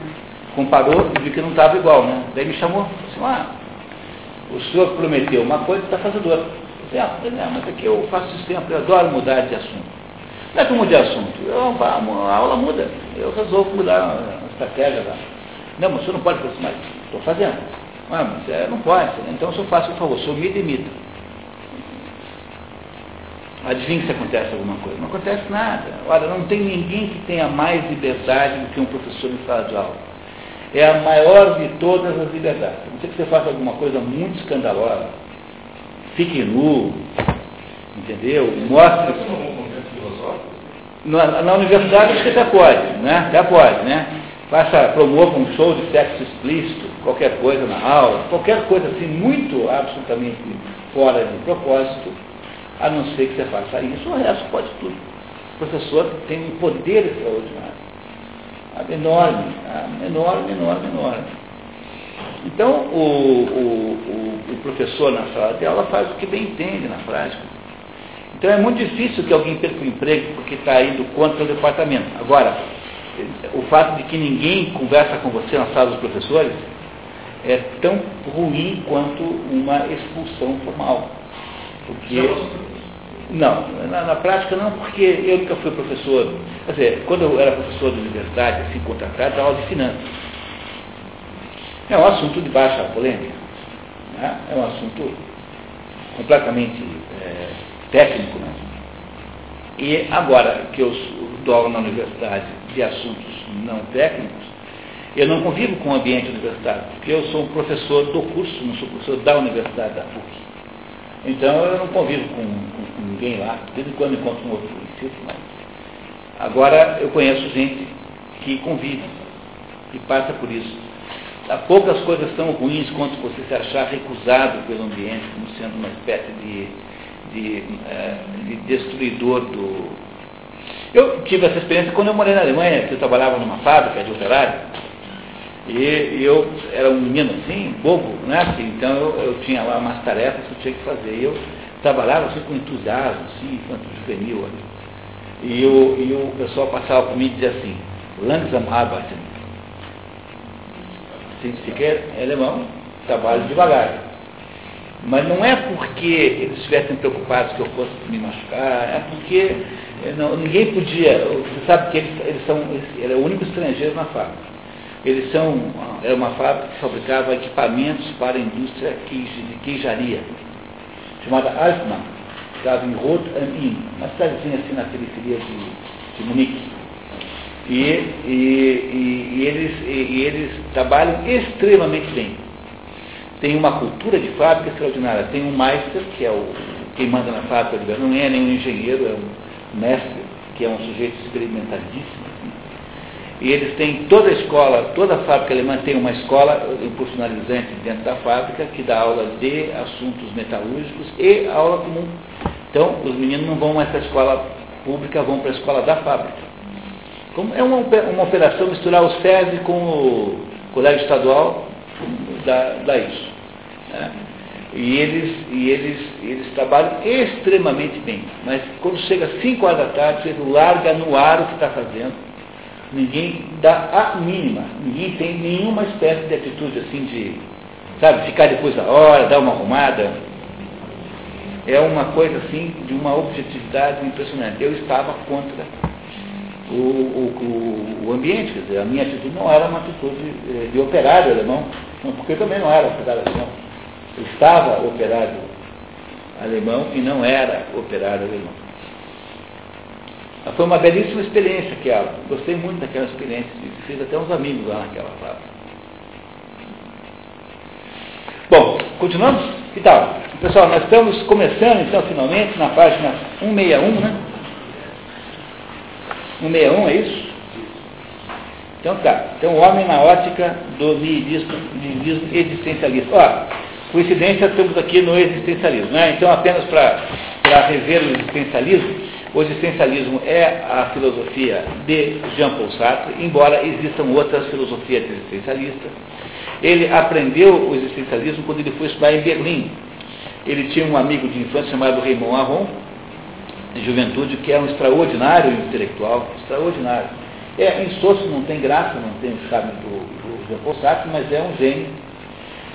comparou e viu que não estava igual, né? Daí me chamou, disse, ah, o senhor prometeu uma coisa e está fazendo outra. Eu disse, ah, mas aqui eu faço isso sempre, eu adoro mudar de assunto. Não é que eu mude de assunto, eu, a, aula muda, eu resolvo mudar a estratégia lá. Não, mas o senhor não pode fazer isso mais. Estou fazendo. Ah, mas é, não pode. Então o senhor faça, por favor, o senhor me demita. Adivinha se acontece alguma coisa? Não acontece nada. Olha, não tem ninguém que tenha mais liberdade do que um professor em sala de aula é a maior de todas as liberdades. Não sei que você faça alguma coisa muito escandalosa, fique nu, entendeu? Mostre. Na, na universidade acho que até pode, né? Até pode, né? Faça, promova um show de sexo explícito, qualquer coisa na aula, qualquer coisa assim, muito absolutamente fora de propósito, a não ser que você faça isso, o resto pode tudo. O professor tem um poder extraordinário enorme, enorme, enorme, enorme. Então, o, o, o, o, professor na sala de aula faz o que bem entende na prática. Então, é muito difícil que alguém perca o emprego porque está indo contra o departamento. Agora, o fato de que ninguém conversa com você na sala dos professores é tão ruim quanto uma expulsão formal. Porque não, na, na, prática não, porque eu nunca fui professor. Quer dizer, quando eu era professor de universidade, assim, contratado, dava aula de finanças. É um assunto de baixa polêmica. Né? É um assunto completamente é, técnico. Né? E agora que eu dou aula na universidade de assuntos não técnicos, eu não convivo com o ambiente universitário, porque eu sou um professor do curso, não sou professor da Universidade da PUC. Então eu não convivo com, com, com ninguém lá, de vez em quando encontro um outro conhecido, mas agora eu conheço gente que convive, que passa por isso. Há poucas coisas tão ruins quanto você se achar recusado pelo ambiente, como sendo uma espécie de, de, é, de destruidor do. Eu tive essa experiência quando eu morei na Alemanha, que eu trabalhava numa fábrica de operário, e eu era um menino assim, bobo, né? Então eu, eu tinha lá umas tarefas que eu tinha que fazer. E eu trabalhava assim com entusiasmo, assim, quanto juvenil. E, eu, e o pessoal passava por mim e dizia assim, langsam arbeiten. Significa em alemão, trabalho devagar. Mas não é porque eles estivessem preocupados que eu fosse me machucar, é porque não, ninguém podia. Você sabe que eles, eles são, ele é o único estrangeiro na fábrica. Eles são, é uma fábrica que fabricava equipamentos para a indústria de queijaria, chamada Altmann, estava em Rot am Inn, uma cidadezinha assim na periferia de, de Munique. E, e, e, e eles, e, eles trabalham extremamente bem. Tem uma cultura de fábrica extraordinária. Tem um Meister, que é o, quem manda na fábrica, não é nenhum engenheiro, é um mestre, que é um sujeito experimentadíssimo e eles têm toda a escola, toda a fábrica alemã tem uma escola profissionalizante dentro da fábrica que dá aula de assuntos metalúrgicos e aula comum. Então, os meninos não vão mais para a escola pública, vão para a escola da fábrica. Como é uma, uma operação misturar o SESI com o colégio estadual, dá isso. Né? E, eles, e eles, eles trabalham extremamente bem. Mas quando chega às 5 horas da tarde, você larga no ar o que está fazendo ninguém dá a mínima, ninguém tem nenhuma espécie de atitude assim de, sabe, ficar depois da hora, dar uma arrumada. É uma coisa assim de uma objetividade impressionante. Eu estava contra o, o, o, ambiente, quer dizer, a minha atitude não era uma atitude eh, de operário alemão, porque eu também não era operário alemão. Estava operário alemão e não era operário alemão. Foi uma belíssima experiência aquela. Gostei muito daquela experiência. Fiz até uns amigos lá naquela fábrica. Bom, continuamos? Que tal? Pessoal, nós estamos começando então finalmente na página 161, né? 161, é isso? Então tá. Então o homem na ótica do nihilismo existencialista. Ó, coincidência, estamos aqui no existencialismo. Né? Então apenas para rever o existencialismo, o existencialismo é a filosofia de Jean-Paul Sartre, embora existam outras filosofias existencialistas. Ele aprendeu o existencialismo quando ele foi estudar em Berlim. Ele tinha um amigo de infância chamado Raymond Aron, de juventude, que é um extraordinário intelectual, extraordinário. É insosso, não tem graça, não tem o charme do, do Jean-Paul Sartre, mas é um gênio.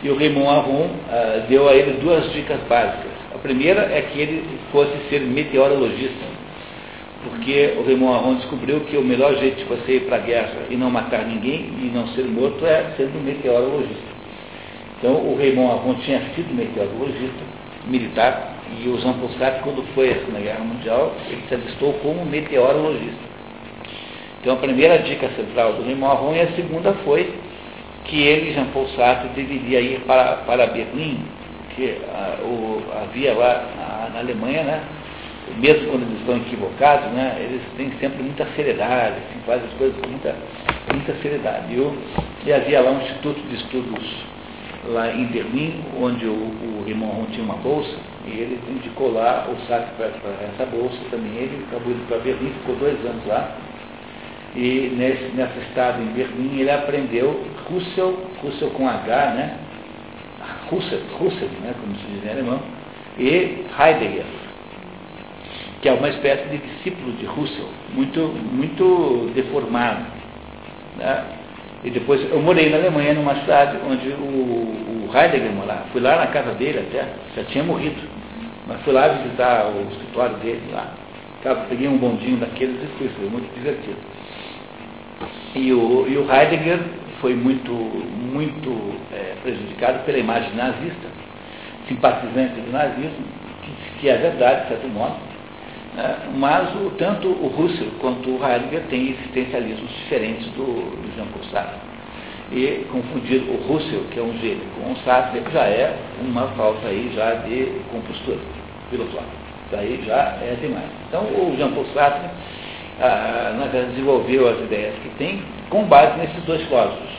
E o Raymond Aron ah, deu a ele duas dicas básicas. A primeira é que ele fosse ser meteorologista porque o Raymond Aron descobriu que o melhor jeito de você ir para a guerra e não matar ninguém e não ser morto é sendo meteorologista. Então o Raymond Aron tinha sido meteorologista militar e o Jean quando foi à Segunda Guerra Mundial, ele se alistou como meteorologista. Então a primeira dica central do Raymond Aron e a segunda foi que ele, Jean Paul Sartre, deveria ir para, para Berlim, que ah, o, havia lá na, na Alemanha, né, mesmo quando eles estão equivocados, né, eles têm sempre muita seriedade, assim, fazem as coisas com muita, muita seriedade. Eu, e havia lá um instituto de estudos lá em Berlim, onde o, o Raymond tinha uma bolsa, e ele indicou lá o saque para essa bolsa também. Ele acabou indo para Berlim, ficou dois anos lá. E nesse, nessa estada em Berlim ele aprendeu Russell, Russell com H, né? Russell, Russell né? como se diz em alemão, e Heidegger que é uma espécie de discípulo de Russell, muito, muito deformado. Né? E depois eu morei na Alemanha, numa cidade onde o, o Heidegger morava. Fui lá na casa dele até, já tinha morrido. Mas fui lá visitar o escritório dele lá. Peguei um bondinho daqueles e fui, foi muito divertido. E o, e o Heidegger foi muito, muito é, prejudicado pela imagem nazista, simpatizante do nazismo, que, que é verdade, de certo modo, né? Mas o, tanto o Russell quanto o Heidegger têm existencialismos diferentes do, do Jean Paul Sartre. E confundir o Russell, que é um gênio, com o Sartre já é uma falta aí já de compostura filosófica. Daí já é demais. Então o Jean Paul Sartre ah, desenvolveu as ideias que tem com base nesses dois filósofos,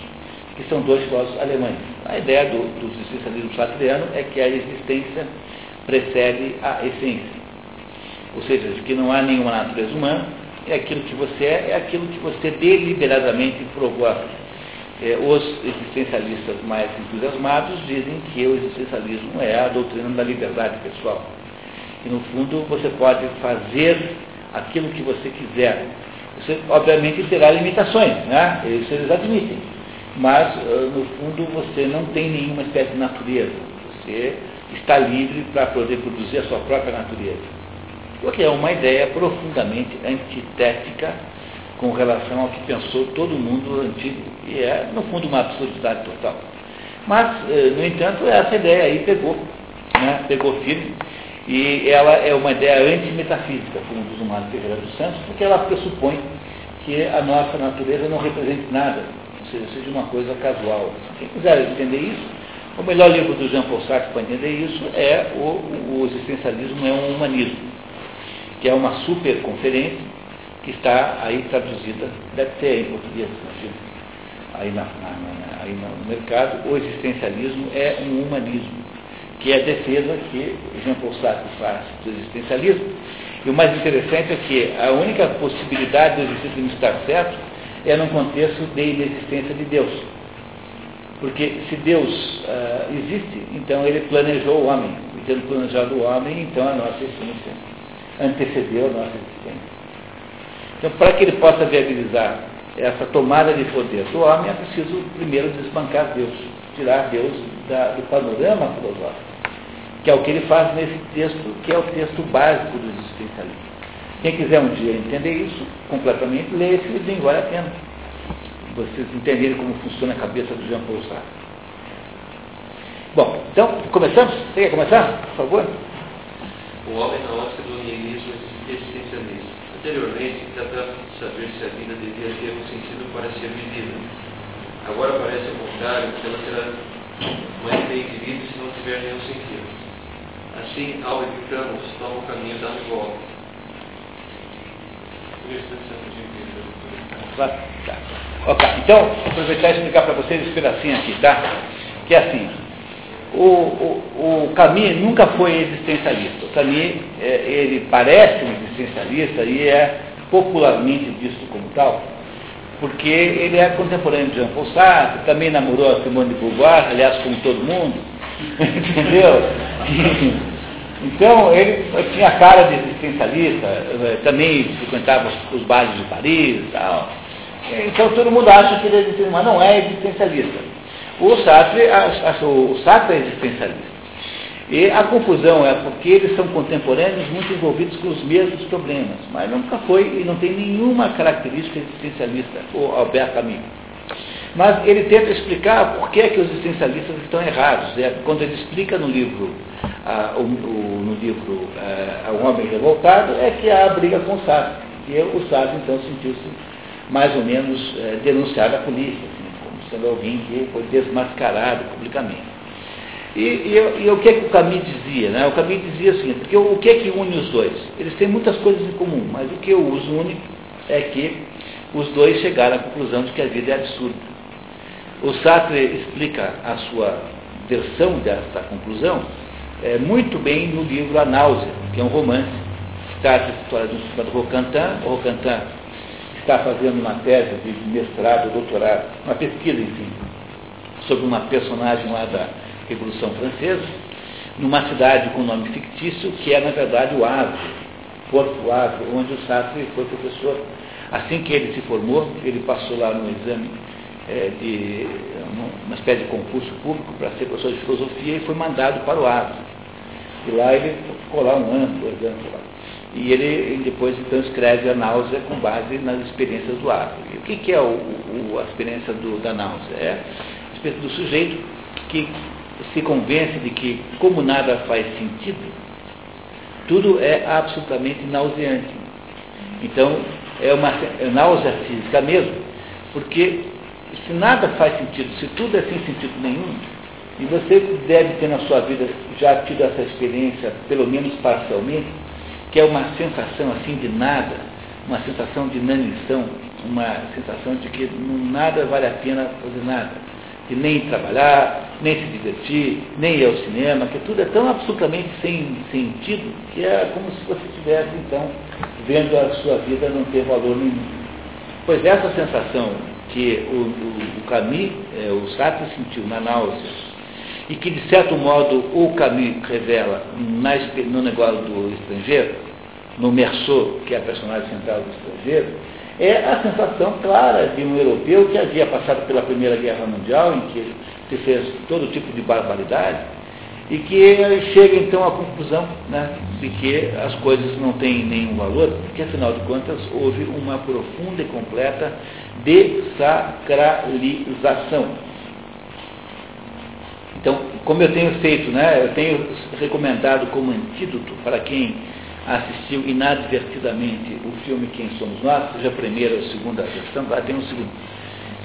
que são dois filósofos alemães. A ideia do, do existencialismo sartreano é que a existência precede a essência. Ou seja, que não há nenhuma natureza humana, é aquilo que você é, é aquilo que você deliberadamente provou É, os existencialistas mais entusiasmados dizem que o existencialismo é a doutrina da liberdade pessoal. E no fundo você pode fazer aquilo que você quiser. Você obviamente terá limitações, né? isso eles admitem. Mas no fundo você não tem nenhuma espécie de natureza. Você está livre para poder produzir a sua própria natureza porque é uma ideia profundamente antitética com relação ao que pensou todo mundo antigo, e é, no fundo, uma absurdidade total. Mas, eh, no entanto, essa ideia aí pegou, né, pegou firme, e ela é uma ideia antimetafísica, como diz o Mário Ferreira dos Santos, porque ela pressupõe que a nossa natureza não represente nada, ou seja, seja uma coisa casual. Quem quiser entender isso, o melhor livro do Jean Paul Sartre para entender isso é o, o Existencialismo é um Humanismo que é uma super conferência que está aí traduzida, deve ter em português, aí, na, na, aí no mercado, o existencialismo é um humanismo, que é a defesa que Jean Paul Sartre faz do existencialismo. E o mais interessante é que a única possibilidade do existencialismo estar certo é num contexto de inexistência de Deus. Porque se Deus uh, existe, então ele planejou o homem. E tendo planejado o homem, então a nossa essência antecedeu a nossa existência. Então, para que ele possa viabilizar essa tomada de poder do homem, é preciso primeiro desbancar Deus, tirar Deus da, do panorama filosófico, que é o que ele faz nesse texto, que é o texto básico do existencialismo. Quem quiser um dia entender isso completamente, leia esse livro, vale a pena. Vocês entenderem como funciona a cabeça do Jean Paul Sartre. Bom, então, começamos? Você quer começar, por favor? o homem na ótica do nihilismo existencialista. Anteriormente, tratava de saber se a vida devia ter um sentido para ser vivida. Agora parece ao contrário, que ela será mais bem vivida se não tiver nenhum sentido. Assim, ao evitamos, toma o caminho da revolta. Ok, então, aproveitar e explicar para vocês esse pedacinho aqui, tá? Que é assim, o, o, o Camus nunca foi existencialista. O Camus, é, ele parece um existencialista e é popularmente visto como tal, porque ele é contemporâneo de Jean Paul Sartre, também namorou a Simone de Beauvoir, aliás, como todo mundo, entendeu? Então, ele tinha cara de existencialista, eh, também frequentava os, bares de Paris e tal. Então, todo mundo acha que ele é existencialista, mas não é existencialista. O Sartre, o Sartre é existencialista. E a confusão é porque eles são contemporâneos muito envolvidos com os mesmos problemas, mas nunca foi e não tem nenhuma característica existencialista, o Albert Camus. Mas ele tenta explicar por que, é que os existencialistas estão errados. É, quando ele explica no livro, ah, o, o, no livro O Homem Revoltado, é que há a briga com o Sartre. E o Sartre, então, sentiu-se mais ou menos eh, denunciado à polícia, assim, como sendo alguém que foi desmascarado publicamente. E, e, e, o que, é que o Camus dizia? Né? O Camus dizia assim, porque o, o que é que une os dois? Eles têm muitas coisas em comum, mas o que os une é que os dois chegaram à conclusão de que a vida é absurda. O Sartre explica a sua versão dessa conclusão é, muito bem no livro A Náusea, que é um romance, a história do chamado Rocantin. O Rocantin está fazendo uma tese de mestrado, doutorado, uma pesquisa, enfim, sobre uma personagem lá da Revolução Francesa, numa cidade com nome fictício, que é, na verdade, o Havre, Porto Havre, onde o Sartre foi professor. Assim que ele se formou, ele passou lá no exame é, de uma espécie de concurso público para ser professor de filosofia e foi mandado para o Havre. E lá ele ficou lá um ano, dois anos lá. E ele depois então escreve a náusea com base nas experiências do Havre. E o que, que é o, o, a experiência do, da náusea? É a experiência do sujeito que se convence de que, como nada faz sentido, tudo é absolutamente nauseante. Então, é uma é náusea física mesmo, porque se nada faz sentido, se tudo é sem sentido nenhum, e você deve ter na sua vida já tido essa experiência, pelo menos parcialmente, que é uma sensação assim de nada, uma sensação de inanição, uma sensação de que nada vale a pena fazer nada de nem trabalhar, nem se divertir, nem ir ao cinema, que tudo é tão absolutamente sem sentido que é como se você estivesse, então, vendo a sua vida não ter valor nenhum. Pois essa sensação que o, o, o Camus, é, o Sartre sentiu na náusea, e que de certo modo o Camus revela na, no negócio do estrangeiro, no Merceau, que é a personagem central do estrangeiro, é a sensação clara de um europeu que havia passado pela Primeira Guerra Mundial, em que se fez todo tipo de barbaridade, e que chega então à conclusão né, de que as coisas não têm nenhum valor, porque afinal de contas houve uma profunda e completa desacralização. Então, como eu tenho feito, né, eu tenho recomendado como antídoto para quem assistiu inadvertidamente o filme Quem Somos Nós, seja a primeira ou a segunda versão, lá tem um segundo,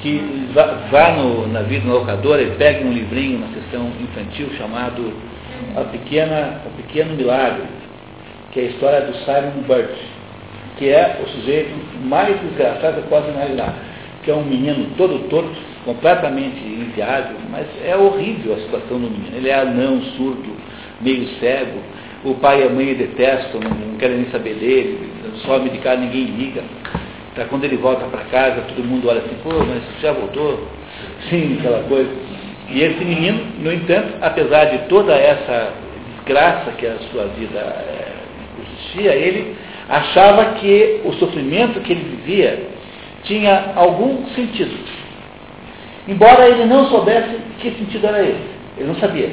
que vá, vá no, na vida no locadora e pegue um livrinho na sessão infantil chamado A Pequena, O Pequeno Milagre, que é a história do Simon Burt, que é o sujeito mais desgraçado que eu posso imaginar, que é um menino todo torto, completamente inviável, mas é horrível a situação do menino. Ele é anão, surdo, meio cego, o pai e a mãe detestam, não querem nem saber dele, some de casa, ninguém liga. Tá, quando ele volta para casa, todo mundo olha assim, pô, mas já voltou? Sim, aquela coisa. E esse menino, no entanto, apesar de toda essa desgraça que a sua vida é, existia, ele achava que o sofrimento que ele vivia tinha algum sentido. Embora ele não soubesse que sentido era esse. Ele não sabia.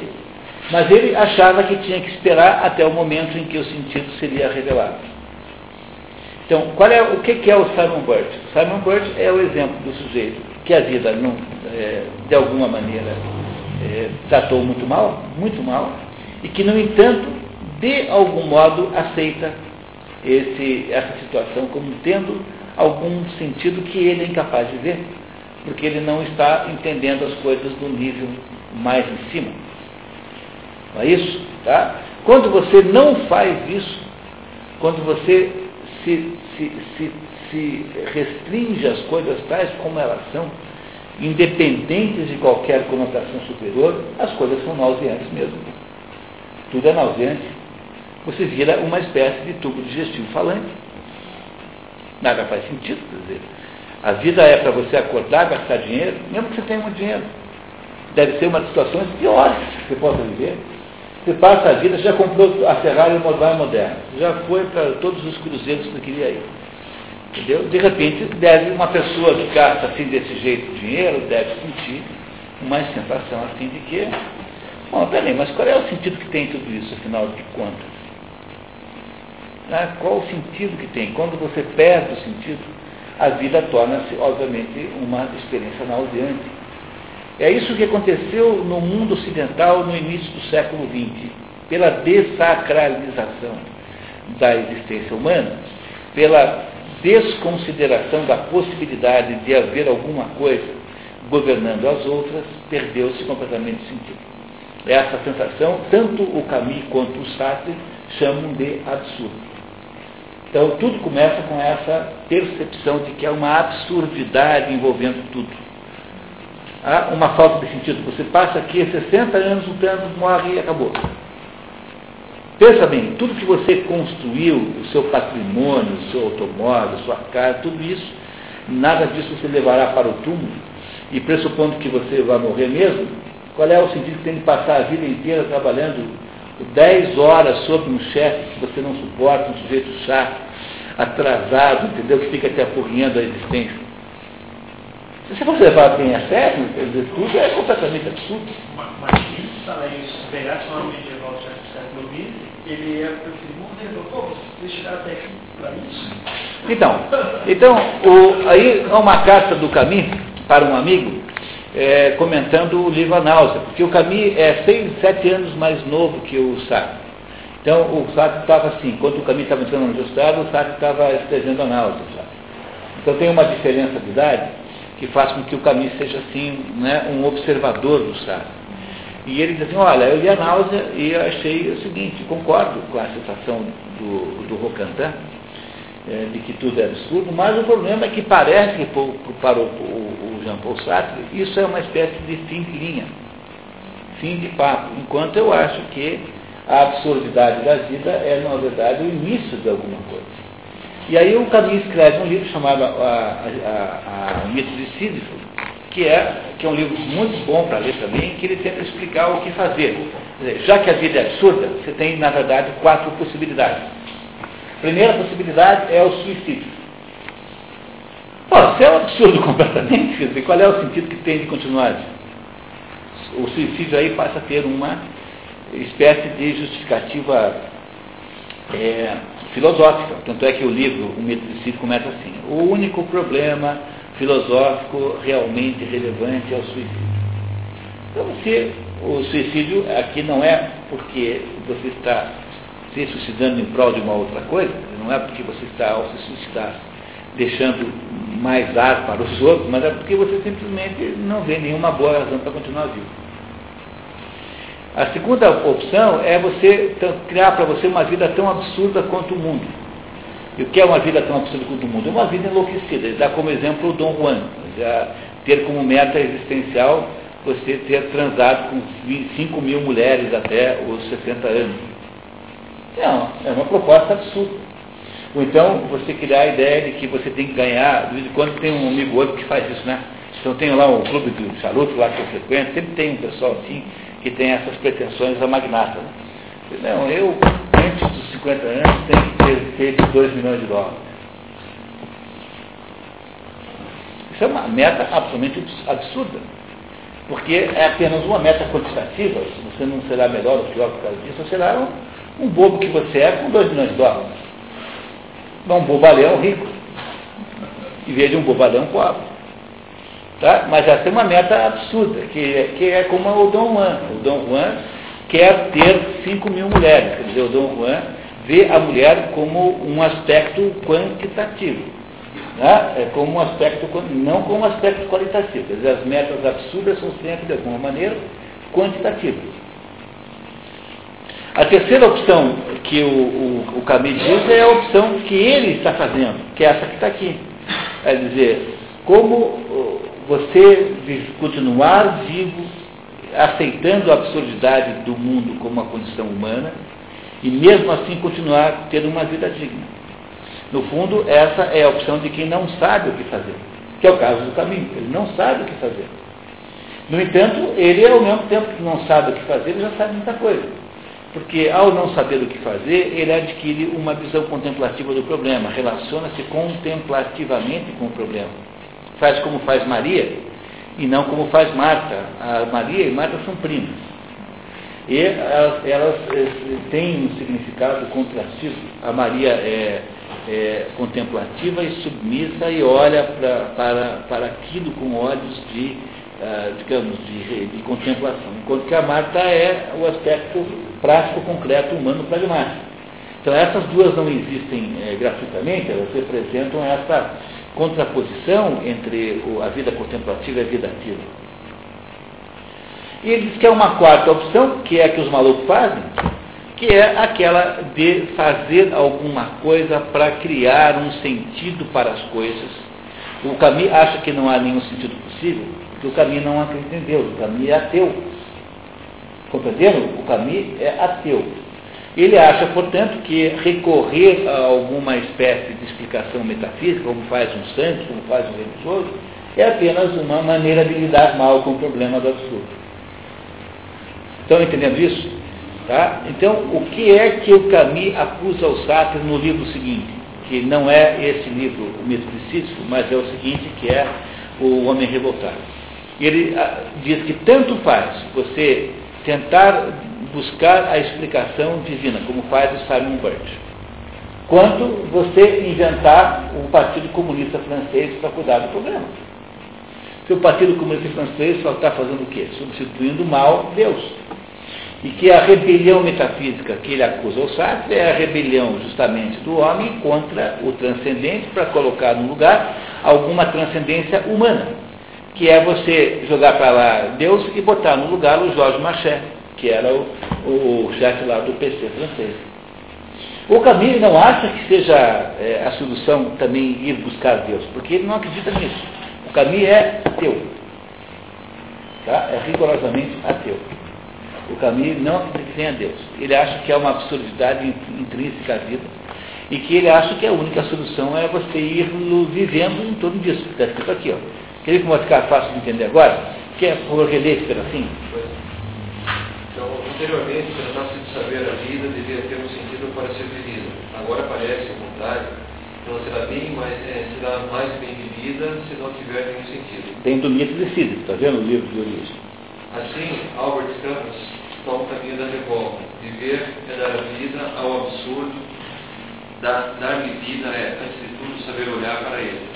Mas ele achava que tinha que esperar até o momento em que o sentido seria revelado. Então, qual é, o que é o Simon Burt? O Simon Burt é o exemplo do sujeito que a vida, não, é, de alguma maneira, é, tratou muito mal, muito mal, e que, no entanto, de algum modo, aceita esse, essa situação como tendo algum sentido que ele é incapaz de ver, porque ele não está entendendo as coisas do nível mais em cima. Não é isso? Tá? Quando você não faz isso, quando você se, se, se, se restringe às coisas tais como elas são, independentes de qualquer conotação superior, as coisas são nauseantes mesmo. Tudo é nauseante. Você vira uma espécie de tubo digestivo falante. Nada faz sentido, quer dizer. A vida é para você acordar, gastar dinheiro, mesmo que você tenha muito dinheiro. Deve ser uma das situações piores que você possa viver. Você passa a vida, já comprou a Ferrari Modal Moderna, já foi para todos os cruzeiros que queria ir. Entendeu? De repente, deve uma pessoa que gasta assim desse jeito dinheiro, deve sentir uma sensação assim de que, bom, peraí, mas qual é o sentido que tem tudo isso, afinal de contas? Ah, qual o sentido que tem? Quando você perde o sentido, a vida torna-se, obviamente, uma experiência nauseante. É isso que aconteceu no mundo ocidental no início do século XX, pela desacralização da existência humana, pela desconsideração da possibilidade de haver alguma coisa governando as outras, perdeu-se completamente o sentido. Essa sensação, tanto o Camus quanto o Sartre chamam de absurdo. Então, tudo começa com essa percepção de que há uma absurdidade envolvendo tudo. Há uma falta de sentido. Você passa aqui 60 anos lutando, morre e acabou. Pensa bem, tudo que você construiu, o seu patrimônio, o seu automóvel, sua casa, tudo isso, nada disso você levará para o túmulo. E pressupondo que você vai morrer mesmo, qual é o sentido que tem de passar a vida inteira trabalhando 10 horas sobre um chefe que você não suporta, um sujeito chato, atrasado, entendeu? Que fica te apurrinhando a existência. Se você for levar bem a sério, quer dizer, tudo é completamente absurdo. Mas se se pegasse uma medieval do século XX, ele ia preferir morrer. Pô, vocês chegaram até aqui para isso? Então, então o, aí há uma carta do Camus para um amigo, é, comentando o livro A Náusea, porque o Camus é seis, sete anos mais novo que o Sartre. Então, o Sartre estava assim, quando o Camus estava entrando no mestrado, o Sartre estava escrevendo A Náusea. Então, tem uma diferença de idade que faz com que o Camus seja, assim, né, um observador do Sartre. E ele diz assim, olha, eu li A Náusea e achei o seguinte, concordo com a sensação do, do Rocantin, é, de que tudo é absurdo, mas o problema é que parece que para o, o, o Jean-Paul Sartre isso é uma espécie de fim de linha, fim de papo, enquanto eu acho que a absurdidade da vida é, na verdade, o início de alguma coisa. E aí o Camus escreve um livro chamado a, a, a, O Mito de Sísifo, que é, que é um livro muito bom para ler também, que ele tenta explicar o que fazer. Dizer, já que a vida é absurda, você tem, na verdade, quatro possibilidades. Primeira possibilidade é o suicídio. Pô, isso é um absurdo completamente. Quer dizer, qual é o sentido que tem de continuar? O suicídio aí passa a ter uma espécie de justificativa é, filosófica. Tanto é que o livro, O Mito de Suicídio, começa assim. O único problema filosófico realmente relevante é o suicídio. Então, você, o suicídio aqui não é porque você está se suicidando em prol de uma outra coisa, não é porque você está, ao se suicidar, deixando mais ar para os outros, mas é porque você simplesmente não vê nenhuma boa razão para continuar vivo. A segunda opção é você criar para você uma vida tão absurda quanto o mundo. E o que é uma vida tão absurda quanto o mundo? É uma vida enlouquecida. Ele dá como exemplo o Dom Juan. ter como meta existencial você ter transado com 5 mil mulheres até os 60 anos. Não, é uma proposta absurda. Ou então você criar a ideia de que você tem que ganhar, de vez em quando tem um amigo outro que faz isso, né? Então tem lá o clube do charuto lá que eu frequento, sempre tem um pessoal assim que tem essas pretensões a magnata. Né? Não, eu, antes dos 50 anos, tenho que ter feito 2 milhões de dólares. Isso é uma meta absolutamente absurda. Porque é apenas uma meta quantitativa, você não será melhor ou pior por causa disso, você será um um bobo que você é com 2 milhões de dólares. Um bobalhão rico. Em vez de um bobalhão pobre. Tá? Mas essa é uma meta absurda, que, que é como o Dom Juan. O Dom Juan quer ter 5 mil mulheres. Quer dizer, o Dom Juan vê a mulher como um aspecto quantitativo. Né? É como um aspecto, não como um aspecto qualitativo. Quer dizer, as metas absurdas são sempre, de alguma maneira, quantitativas. A terceira opção que o, o, o diz é a opção que ele está fazendo, que é essa que está aqui. É dizer, como você continuar vivo, aceitando a absurdidade do mundo como uma condição humana, e mesmo assim continuar tendo uma vida digna. No fundo, essa é a opção de quem não sabe o que fazer, que é o caso do caminho. Ele não sabe o que fazer. No entanto, ele, ao mesmo tempo que não sabe o que fazer, ele já sabe muita coisa. Porque, ao não saber o que fazer, ele adquire uma visão contemplativa do problema, relaciona-se contemplativamente com o problema. Faz como faz Maria e não como faz Marta. A Maria e Marta são primas. E elas, elas eh, têm um significado contrastivo. A Maria é, é contemplativa e submissa e olha pra, para, para aquilo com olhos de ah, digamos, de, de, contemplação, enquanto que a Marta é o aspecto prático, concreto, humano, pragmático. Então essas duas não existem é, gratuitamente, elas representam essa contraposição entre a vida contemplativa e a vida ativa. E ele diz que é uma quarta opção, que é a que os malucos fazem, que é aquela de fazer alguma coisa para criar um sentido para as coisas. O Camus acha que não há nenhum sentido possível, porque o Camus não acredita em Deus, o Camus é ateu. Compreenderam? O Camus é ateu. Ele acha, portanto, que recorrer a alguma espécie de explicação metafísica, como faz um santo, como faz um religioso, é apenas uma maneira de lidar mal com o problema do absurdo. Estão entendendo isso? Tá? Então, o que é que o Camus acusa o Sartre no livro seguinte? Que não é esse livro, o mito de Sísifo, mas é o seguinte, que é o Homem Revoltado. Ele ah, diz que tanto faz você tentar buscar a explicação divina, como faz o Simon Birch, quanto você inventar o Partido Comunista Francês para cuidar do problema. Se o Partido Comunista Francês só está fazendo o quê? Substituindo mal Deus. E que a rebelião metafísica que ele acusa o Sartre é a rebelião justamente do homem contra o transcendente para colocar no lugar alguma transcendência humana que é você jogar para lá Deus e botar no lugar o Jorge Marchais, que era o, o chefe lá do PC francês. O Camille não acha que seja é, a solução também ir buscar Deus, porque ele não acredita nisso. O Camille é ateu. Tá? É rigorosamente ateu. O Camille não acredita que tenha Deus. Ele acha que é uma absurdidade intrínseca à vida e que ele acha que a única solução é você ir vivendo em torno disso. Está escrito aqui, ó. Queria que ficar fácil de entender agora? Quer por reler esse pedacinho? Então, anteriormente, tratasse de saber a vida devia ter um sentido para ser vivida. Agora parece, ao contrário, ela será bem mais, é, será mais bem vivida se não tiver nenhum sentido. Tem do mito de Sísifo, está vendo o livro de origem? Assim, Albert Camus toma o caminho da revolta. Viver é dar vida ao absurdo, dar-lhe vida é, antes de tudo, saber olhar para ele.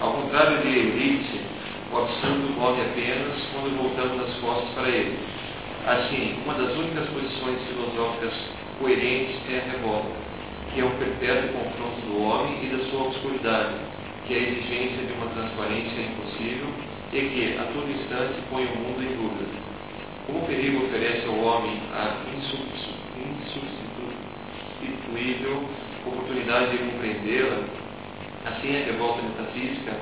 Ao contrário de Elite, o absurdo morre apenas quando voltamos as costas para ele. Assim, uma das únicas posições filosóficas coerentes é a revolta, que é o perpétuo confronto do homem e da sua obscuridade, que é a exigência de uma transparência impossível e que, a todo instante, põe o mundo em dúvida. Como o perigo oferece ao homem a insubstituível oportunidade de compreendê-la, Assim, a revolta metafísica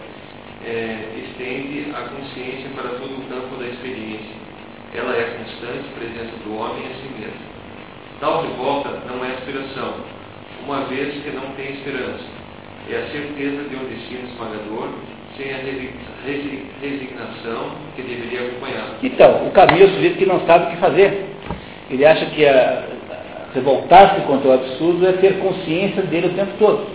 é, estende a consciência para todo o campo da experiência. Ela é a constante presença do homem em si mesmo. Tal revolta não é aspiração, uma vez que não tem esperança. É a certeza de um destino esmagador, sem a resignação que deveria acompanhar. Então, o caminho é o sujeito que não sabe o que fazer. Ele acha que revoltar-se contra o absurdo é ter consciência dele o tempo todo.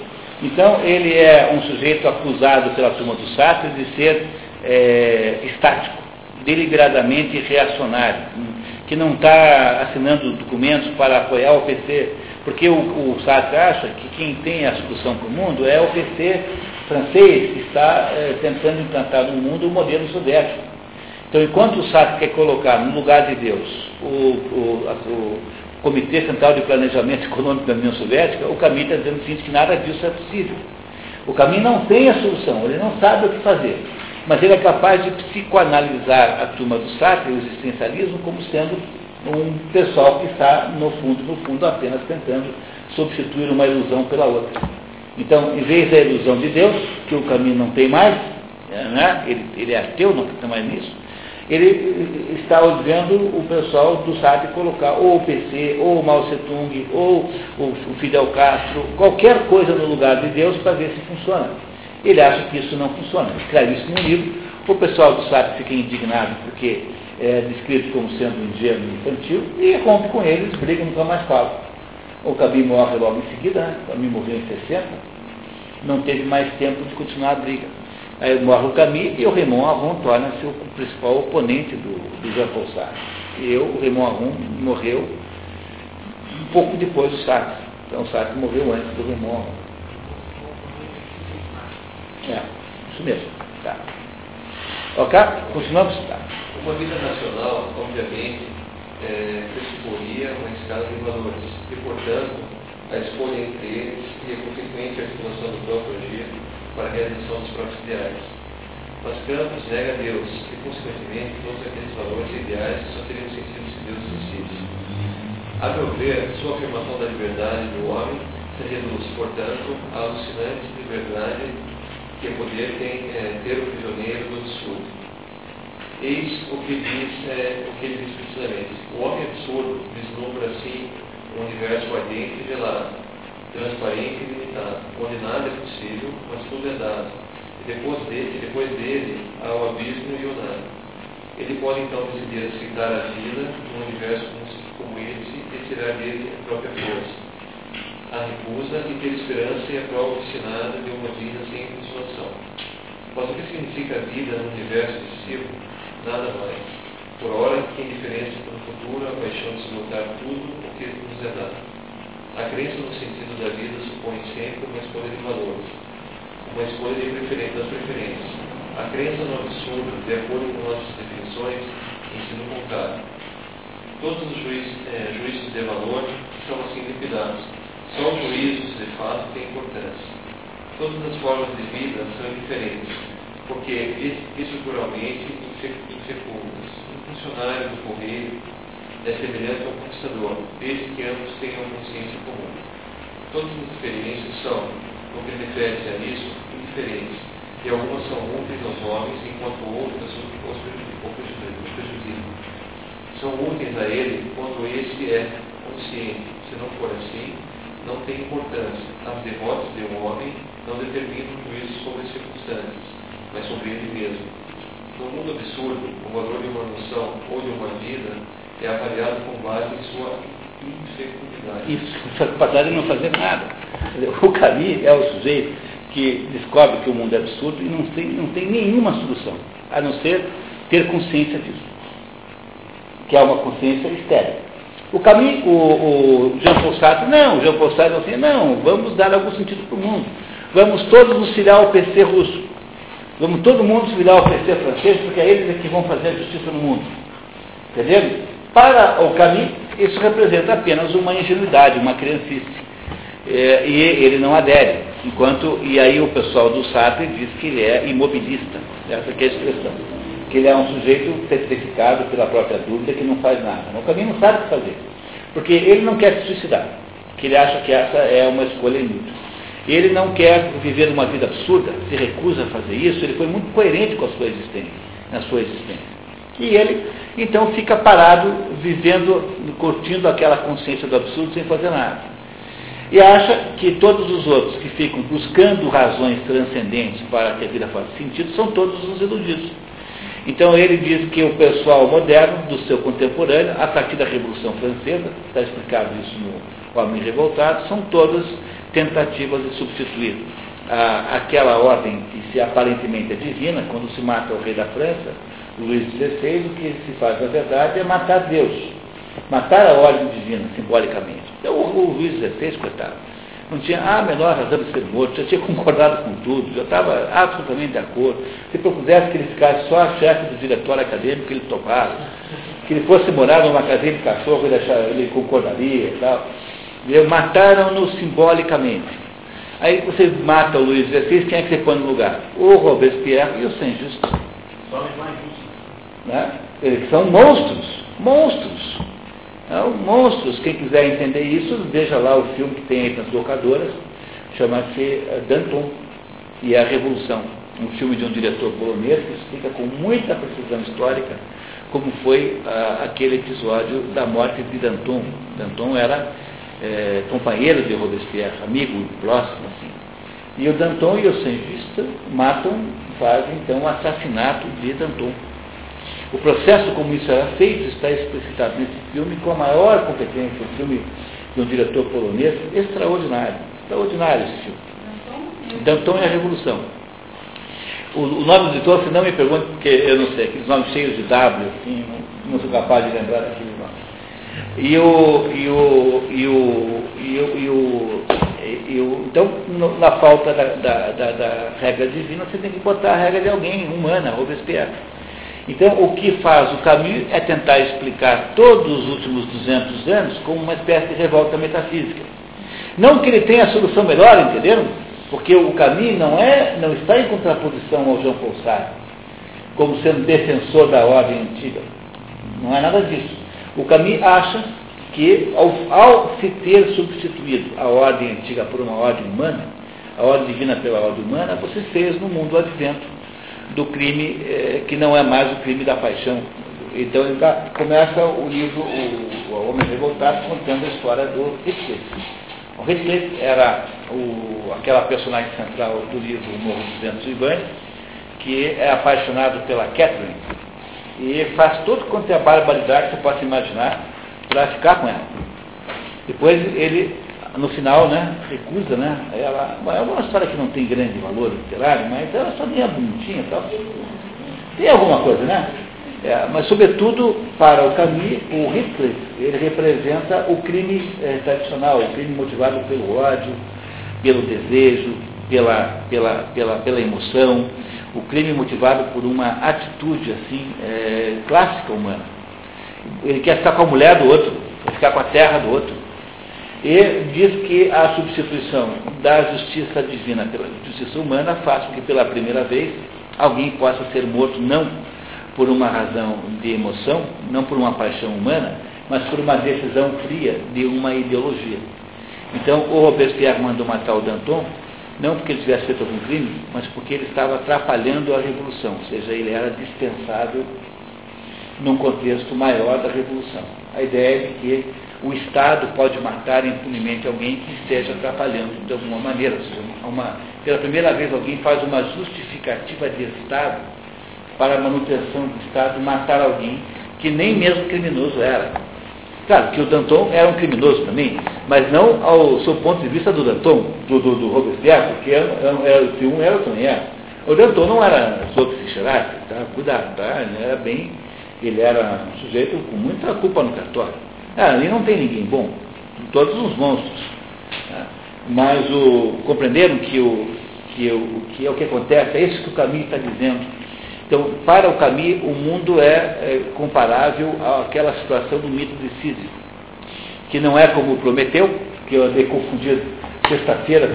Então, ele é um sujeito acusado pela turma do Sartre de ser é, estático, deliberadamente reacionário, que não está assinando documentos para apoiar o PC, porque o, o, Sartre acha que quem tem a solução para o mundo é o PC francês, que está é, tentando implantar no mundo o modelo soviético. Então, enquanto o Sartre quer colocar no lugar de Deus o, o, o Comitê Central de Planejamento Econômico da União Soviética, o Camus está dizendo o seguinte, que nada disso é possível. O Camus não tem a solução, ele não sabe o que fazer. Mas ele é capaz de psicoanalisar a turma do Sartre, o existencialismo, como sendo um pessoal que está, no fundo, no fundo, apenas tentando substituir uma ilusão pela outra. Então, em vez da ilusão de Deus, que o caminho não tem mais, né? ele, ele é ateu, não tem mais nisso, ele está olhando o pessoal do Sartre colocar ou o PC, ou o Mao Tung, ou o Fidel Castro, qualquer coisa no lugar de Deus para ver se funciona. Ele acha que isso não funciona. Escreve isso no livro, o pessoal do Sartre fica indignado porque é descrito como sendo ingênuo e infantil e rompe com eles, briga nunca mais fala. O Cabi morre logo em seguida, né? o Cabi morreu em 60, não teve mais tempo de continuar a briga. Aí morre o Camus e o Raymond Aron torna-se o principal oponente do, do Jean Paul Sartre. E eu, o Raymond Aron morreu um pouco depois do Sartre. Então o Sartre morreu antes do Raymond Aron. É, isso mesmo. Tá. Ok? Continuamos? Tá. Uma vida nacional, obviamente, é, pressuporia uma escala de valores e, portanto, a escolha entre eles e a consequente articulação do próprio agir para a realização dos próprios ideais. Mas Campos nega Deus e, consequentemente, todos aqueles valores ideais que só teriam sentido se Deus existisse. A meu ver, sua afirmação da liberdade do homem se reduz, portanto, à alucinante liberdade que o poder tem é, ter o prisioneiro do absurdo. Eis o que diz, é, o que ele diz precisamente. O homem absurdo vislumbra assim um universo ardente e velado, transparente e limitado, onde nada é possível, mas tudo é dado. E depois dele, depois dele há o abismo e o nada. Ele pode então decidir aceitar a vida num universo como esse e tirar dele a própria força. A recusa e ter esperança e a prova obstinada de uma vida sem consolação. Mas o que significa a vida no universo excessivo? Nada mais. Por hora, que indiferença para o futuro, a paixão de lutar tudo o que nos é dado. A crença no sentido da vida supõe sempre uma escolha de valores, uma escolha de preferência, das preferências. A crença no absurdo, de acordo com nossas definições, ensina o contrário. Todos os juízes, é, juízos de valor são assim liquidados. Só os juízos, de fato, têm importância. Todas as formas de vida são diferentes, porque estruturalmente infecundas. Um funcionário do correio é semelhante ao conquistador, desde que ambos tenham consciência comum. Todas as experiências são, no que refere-se a isso, indiferentes, e algumas são úteis aos homens, enquanto outras os prejudicam. São úteis a ele quando este é consciente. Se não for assim, não tem importância. As derrotas de um homem não determinam o juízo sobre as circunstâncias, mas sobre ele mesmo. No mundo absurdo, o valor de uma noção ou de uma vida é avaliado com base em sua infecundidade. Isso, apesar de não fazer nada. O Camus é o sujeito que descobre que o mundo é absurdo e não tem, não tem nenhuma solução, a não ser ter consciência disso, que é uma consciência estéril. O Camus, o, o Jean Paul Sartre, não, Jean Paul Sartre assim, não, vamos dar algum sentido para o mundo. Vamos todos nos filiar ao PC russo. Vamos todo mundo se filiar ao PC francês, porque é eles é que vão fazer a justiça no mundo. Entendeu? Para o Camus, isso representa apenas uma ingenuidade, uma criancice. É, e ele não adere. Enquanto, e aí o pessoal do Sartre diz que ele é imobilista. Essa é a expressão. Que ele é um sujeito petrificado pela própria dúvida que não faz nada. O Camus não sabe o que fazer. Porque ele não quer se suicidar. Que ele acha que essa é uma escolha inútil. Ele não quer viver uma vida absurda, se recusa a fazer isso, ele foi muito coerente com a sua existência, na sua existência. E ele, então, fica parado, vivendo, curtindo aquela consciência do absurdo sem fazer nada. E acha que todos os outros que ficam buscando razões transcendentes para que a vida faça sentido são todos os iludidos. Então ele diz que o pessoal moderno, do seu contemporâneo, a partir da Revolução Francesa, está explicado isso no Homem Revoltado, são todas tentativas de substituir a, aquela ordem que se aparentemente é divina, quando se mata o rei da França, Luís XVI, o que se faz, na verdade, é matar Deus. Matar a ordem divina, simbolicamente. Então, o, o Luís XVI, coitado, não tinha a menor razão de ser morto, já tinha concordado com tudo, já estava absolutamente de acordo. Se propusesse que ele ficasse só chefe do diretório acadêmico, ele topava. Que ele fosse morar numa casinha de cachorro, ele, achava, ele concordaria e tal. Mataram-no simbolicamente. Aí você mata o Luís XVI, quem é que você põe no lugar? O Robespierre e o Saint-Just. Né? Eles são monstros, monstros. São monstros. Quem quiser entender isso, veja lá o filme que tem aí nas locadoras, chama-se eh, Danton e a Revolução. Um filme de um diretor polonês que explica com muita precisão histórica como foi ah, aquele episódio da morte de Danton. Danton era é, companheiro de Robespierre, amigo próximo, assim. E o Danton e o Saint-Just matam, fazem então o assassinato de Danton. O processo como isso era feito está explicitado nesse filme com a maior competência, um filme de um diretor polonês extraordinário. Extraordinário esse filme. Danton e a Revolução. O, o nome do editor, se não me pergunte, porque eu não sei, aqueles nomes cheios de W, assim, não, não sou capaz de lembrar aquele nome. E o, e o, e o, e o, e o, e o então, no, na falta da, da, da, da, regra divina, você tem que botar a regra de alguém, humana, Robespierre. Então, o que faz o Camus é tentar explicar todos os últimos 200 anos como uma espécie de revolta metafísica. Não que ele tenha a solução melhor, entenderam? Porque o Camus não, é, não está em contraposição ao Jean Paul Sartre, como sendo defensor da ordem antiga. Não é nada disso. O Camus acha que, ao, ao, se ter substituído a ordem antiga por uma ordem humana, a ordem divina pela ordem humana, você fez no mundo o advento do crime eh, que não é mais o crime da paixão. Então ele dá, começa o livro o, o Homem Revoltado contando a história do Heathcliff. O Heathcliff era o, aquela personagem central do livro Morro dos Ventos Ivanes, que é apaixonado pela Catherine, e faz tudo quanto é barbaridade que você possa imaginar para ficar com ela. Depois ele, no final, né, recusa, né? Ela, é uma história que não tem grande valor literário, mas ela só nem é bonitinha tal. Tem alguma coisa, né? É, mas, sobretudo, para o Camus, o Hitler, ele representa o crime é, tradicional, o crime motivado pelo ódio, pelo desejo, pela, pela, pela, pela emoção, o crime motivado por uma atitude assim é, clássica humana. Ele quer ficar com a mulher do outro, quer ficar com a terra do outro. E diz que a substituição da justiça divina pela justiça humana faz com que pela primeira vez alguém possa ser morto não por uma razão de emoção, não por uma paixão humana, mas por uma decisão fria de uma ideologia. Então, o Robespierre mandou matar o Danton não porque ele tivesse feito algum crime, mas porque ele estava atrapalhando a revolução, ou seja, ele era dispensável num contexto maior da revolução. A ideia é que o Estado pode matar impunemente alguém que esteja atrapalhando de alguma maneira. Uma, pela primeira vez alguém faz uma justificativa de Estado para a manutenção do Estado matar alguém que nem mesmo criminoso era. Claro que o Danton era um criminoso também, mas não ao seu ponto de vista do Danton, do, do, do Robespierre, porque era, era, se um era, também era. O Danton não era sobre Fischerac, tá? cuidado, tá? ele era bem, ele era um sujeito com muita culpa no cartório. Ah, ali não tem ninguém bom, todos os monstros. Tá? Mas o, compreenderam que o, que, o, que é o que acontece, é isso que o Camus está dizendo então, para o Camus, o mundo é, é comparável àquela situação do mito de Sísifo, que não é como Prometeu, que eu andei confundido sexta-feira,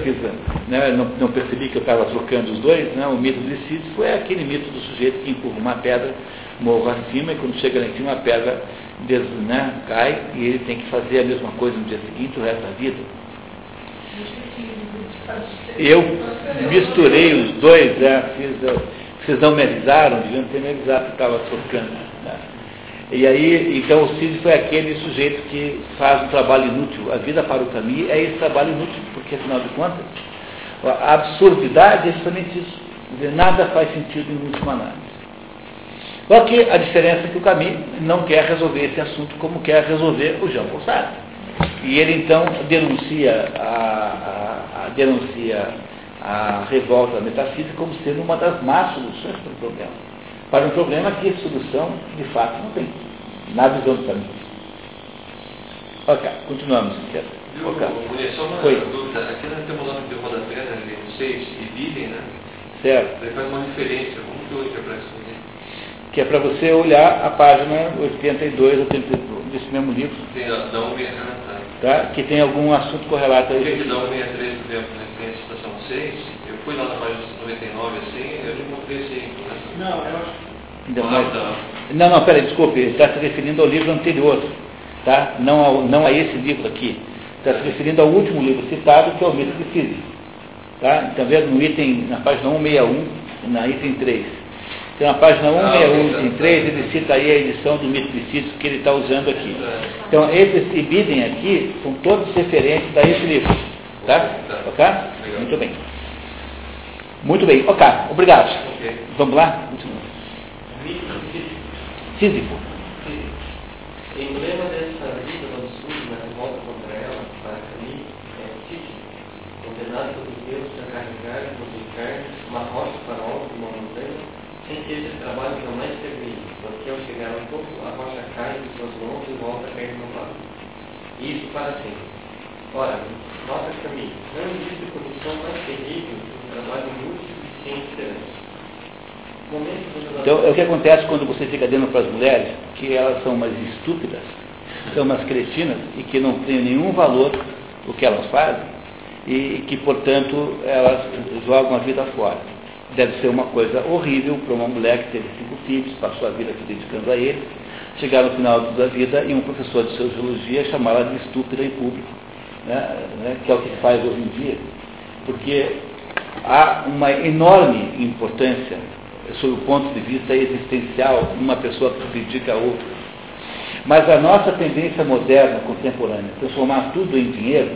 né, não, não, percebi que eu estava trocando os dois, né, o mito de Sísifo é aquele mito do sujeito que empurra uma pedra morro acima e quando chega lá em cima a pedra des, né, cai e ele tem que fazer a mesma coisa no dia seguinte o resto da vida. Eu misturei os dois, né, fiz, vocês não me avisaram, deviam ter me avisado que estava tocando. Né? E aí, então o Cid foi aquele sujeito que faz um trabalho inútil. A vida para o caminho é esse trabalho inútil, porque afinal de contas, a absurdidade é justamente isso. Nada faz sentido em última análise. Só que a diferença é que o Camus não quer resolver esse assunto como quer resolver o Jean Paul Sartre. E ele então denuncia a, a, a denuncia a revolta metafísica como sendo uma das más soluções para o problema. Para um problema que a solução, de fato, não tem, na visão do caminho. Ok, continuamos. Okay. Mulher, só uma Foi. dúvida. Aqui nós temos o nome de rodapé, né, de 6 e Biden, né? Certo. Ele faz uma referência. Como que eu interpreto isso? Que é para você olhar a página 82, 82 desse mesmo livro, Tem a da 163, tá? tá? que tem algum assunto correlato a Porque isso. aqui da 163, por exemplo, né, tem a citação 6, eu fui lá na página 99 assim, eu não encontrei esse aí. Né? Não, eu acho Então, Ah, mas- tá. Não, não, peraí, desculpe, ele está se referindo ao livro anterior, tá? não, ao, não a esse livro aqui. Está se referindo ao último livro citado, que é o mito de Sísifo. Tá? Então, vendo no item, na página 161, na item 3. Então, na página 161, item 3, ele cita aí a edição do mito de que ele está usando aqui. Então, esses ibidem aqui são todos referentes a esse livro. Tá? Ok? Muito bem. Muito bem, ok, obrigado. Ok. Vamos lá? Continua. Sísifo. Emblema dessa vida do absurdo na revolta contra ela, para Camille, é condenado pelos deuses a carregar e multiplicar uma rocha para alto uma montanha, sem que esse trabalho jamais termine, porque ao chegar ao topo, a rocha cai de suas mãos e volta a cair no lado. Isso para sempre. Ora, nota Camille, não existe condição mais terrível que um trabalho e esperança. Momentos do Então, é o que acontece quando você fica dando para as mulheres que elas são umas estúpidas, são umas cretinas e que não têm nenhum valor o que elas fazem e que, portanto, elas jogam a vida fora. Deve ser uma coisa horrível para uma mulher que teve cinco filhos, passou a vida se dedicando a eles, chegar no final da vida e um professor de sociologia chamá-la de estúpida em público, né, né, que é o que se faz hoje em dia, porque há uma enorme importância sob o ponto de vista existencial numa pessoa que dedica a outra. Mas a nossa tendência moderna, contemporânea, transformar tudo em dinheiro,